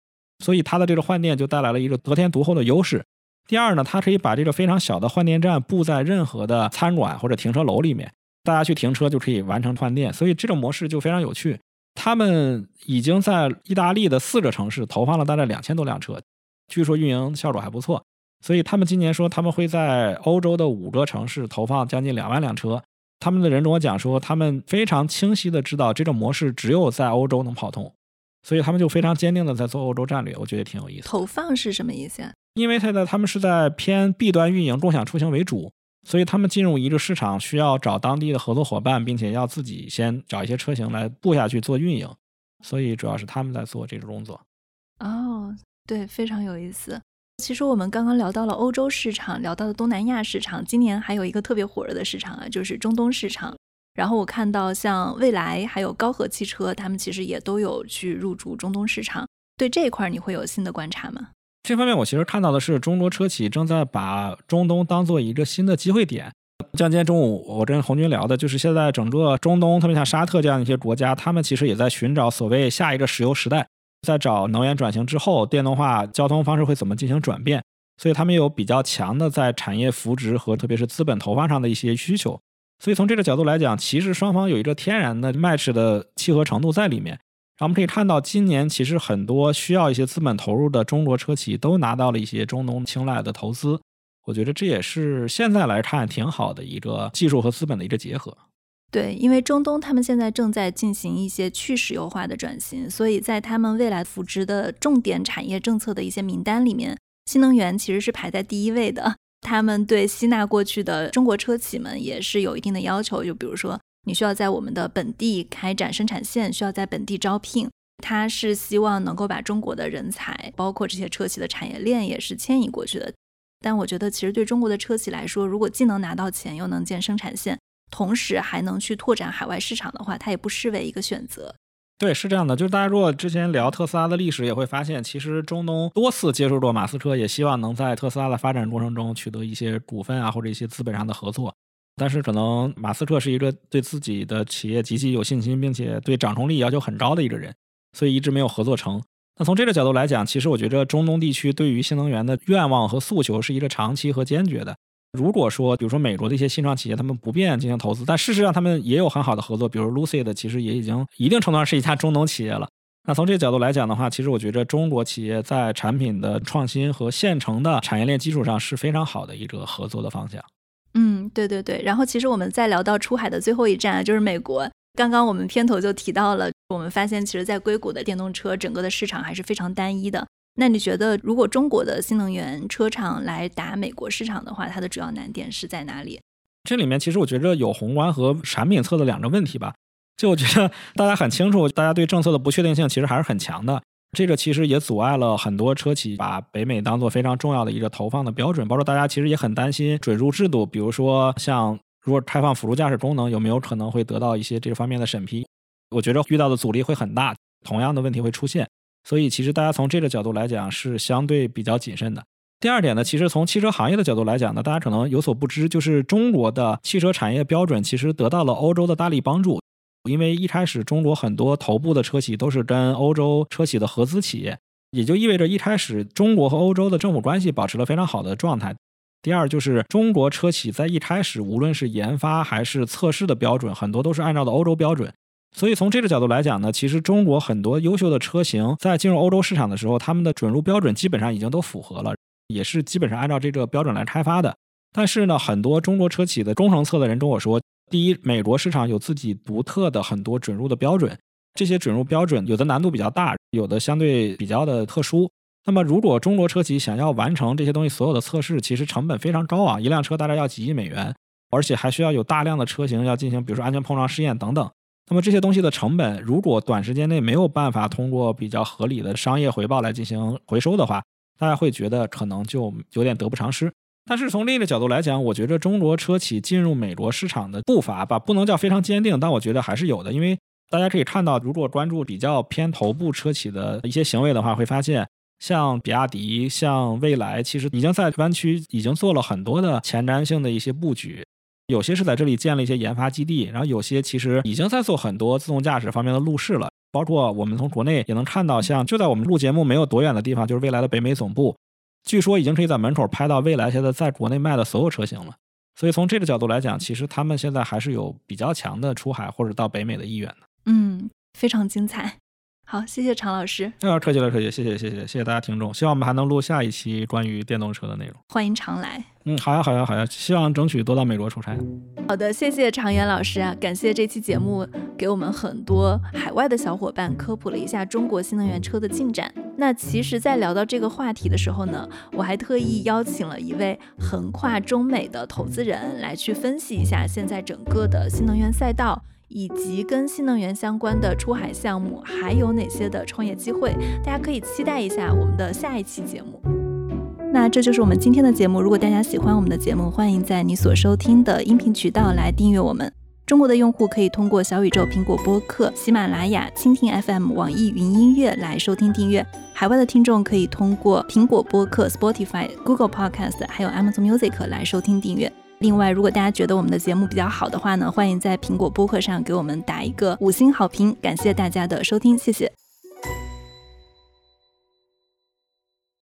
所以它的这个换电就带来了一个得天独厚的优势。第二呢，它可以把这个非常小的换电站布在任何的餐馆或者停车楼里面，大家去停车就可以完成换电，所以这种模式就非常有趣。他们已经在意大利的四个城市投放了大概两千多辆车，据说运营效果还不错。所以他们今年说他们会在欧洲的五个城市投放将近两万辆车。他们的人跟我讲说，他们非常清晰的知道这种模式只有在欧洲能跑通，所以他们就非常坚定的在做欧洲战略。我觉得挺有意思。投放是什么意思？因为现在他们是在偏 B 端运营共享出行为主，所以他们进入一个市场需要找当地的合作伙伴，并且要自己先找一些车型来布下去做运营，所以主要是他们在做这个工作。哦，对，非常有意思。其实我们刚刚聊到了欧洲市场，聊到了东南亚市场，今年还有一个特别火热的市场啊，就是中东市场。然后我看到像蔚来还有高和汽车，他们其实也都有去入驻中东市场。对这一块，你会有新的观察吗？这方面我其实看到的是，中国车企正在把中东当做一个新的机会点。像今天中午我跟红军聊的，就是现在整个中东，特别像沙特这样一些国家，他们其实也在寻找所谓下一个石油时代，在找能源转型之后，电动化交通方式会怎么进行转变。所以他们有比较强的在产业扶植和特别是资本投放上的一些需求。所以从这个角度来讲，其实双方有一个天然的 match 的契合程度在里面。然后我们可以看到，今年其实很多需要一些资本投入的中国车企都拿到了一些中东青睐的投资。我觉得这也是现在来看挺好的一个技术和资本的一个结合。对，因为中东他们现在正在进行一些去石油化的转型，所以在他们未来扶植的重点产业政策的一些名单里面，新能源其实是排在第一位的。他们对吸纳过去的中国车企们也是有一定的要求，就比如说。你需要在我们的本地开展生产线，需要在本地招聘。他是希望能够把中国的人才，包括这些车企的产业链，也是迁移过去的。但我觉得，其实对中国的车企来说，如果既能拿到钱，又能建生产线，同时还能去拓展海外市场的话，它也不失为一个选择。对，是这样的。就是大家如果之前聊特斯拉的历史，也会发现，其实中东多次接触过马斯克，也希望能在特斯拉的发展过程中取得一些股份啊，或者一些资本上的合作。但是可能马斯克是一个对自己的企业极其有信心，并且对掌控力要求很高的一个人，所以一直没有合作成。那从这个角度来讲，其实我觉得中东地区对于新能源的愿望和诉求是一个长期和坚决的。如果说，比如说美国的一些新创企业，他们不便进行投资，但事实上他们也有很好的合作，比如 Lucid，其实也已经一定程度上是一家中东企业了。那从这个角度来讲的话，其实我觉得中国企业在产品的创新和现成的产业链基础上是非常好的一个合作的方向。嗯，对对对。然后其实我们再聊到出海的最后一站，就是美国。刚刚我们片头就提到了，我们发现其实，在硅谷的电动车整个的市场还是非常单一的。那你觉得，如果中国的新能源车厂来打美国市场的话，它的主要难点是在哪里？这里面其实我觉着有宏观和产品侧的两个问题吧。就我觉得大家很清楚，大家对政策的不确定性其实还是很强的。这个其实也阻碍了很多车企把北美当做非常重要的一个投放的标准。包括大家其实也很担心准入制度，比如说像如果开放辅助驾驶功能，有没有可能会得到一些这方面的审批？我觉着遇到的阻力会很大，同样的问题会出现。所以其实大家从这个角度来讲是相对比较谨慎的。第二点呢，其实从汽车行业的角度来讲呢，大家可能有所不知，就是中国的汽车产业标准其实得到了欧洲的大力帮助。因为一开始中国很多头部的车企都是跟欧洲车企的合资企业，也就意味着一开始中国和欧洲的政府关系保持了非常好的状态。第二就是中国车企在一开始无论是研发还是测试的标准，很多都是按照的欧洲标准。所以从这个角度来讲呢，其实中国很多优秀的车型在进入欧洲市场的时候，他们的准入标准基本上已经都符合了，也是基本上按照这个标准来开发的。但是呢，很多中国车企的工程测的人跟我说。第一，美国市场有自己独特的很多准入的标准，这些准入标准有的难度比较大，有的相对比较的特殊。那么，如果中国车企想要完成这些东西所有的测试，其实成本非常高啊，一辆车大概要几亿美元，而且还需要有大量的车型要进行，比如说安全碰撞试验等等。那么这些东西的成本，如果短时间内没有办法通过比较合理的商业回报来进行回收的话，大家会觉得可能就有点得不偿失。但是从另一个角度来讲，我觉得中国车企进入美国市场的步伐吧，不能叫非常坚定，但我觉得还是有的。因为大家可以看到，如果关注比较偏头部车企的一些行为的话，会发现像比亚迪、像蔚来，其实已经在湾区已经做了很多的前瞻性的一些布局，有些是在这里建了一些研发基地，然后有些其实已经在做很多自动驾驶方面的路试了。包括我们从国内也能看到，像就在我们录节目没有多远的地方，就是蔚来的北美总部。据说已经可以在门口拍到未来现在在国内卖的所有车型了，所以从这个角度来讲，其实他们现在还是有比较强的出海或者到北美的意愿的。嗯，非常精彩。好，谢谢常老师。啊，客气了，客气，谢谢，谢谢，谢谢大家听众。希望我们还能录下一期关于电动车的内容。欢迎常来。嗯，好呀，好呀，好呀。希望争取多到美国出差。好的，谢谢常远老师啊，感谢这期节目给我们很多海外的小伙伴科普了一下中国新能源车的进展。那其实，在聊到这个话题的时候呢，我还特意邀请了一位横跨中美的投资人来去分析一下现在整个的新能源赛道。以及跟新能源相关的出海项目，还有哪些的创业机会？大家可以期待一下我们的下一期节目。那这就是我们今天的节目。如果大家喜欢我们的节目，欢迎在你所收听的音频渠道来订阅我们。中国的用户可以通过小宇宙、苹果播客、喜马拉雅、蜻蜓 FM、网易云音乐来收听订阅。海外的听众可以通过苹果播客、Spotify、Google Podcast 还有 Amazon Music 来收听订阅。另外，如果大家觉得我们的节目比较好的话呢，欢迎在苹果播客上给我们打一个五星好评，感谢大家的收听，谢谢。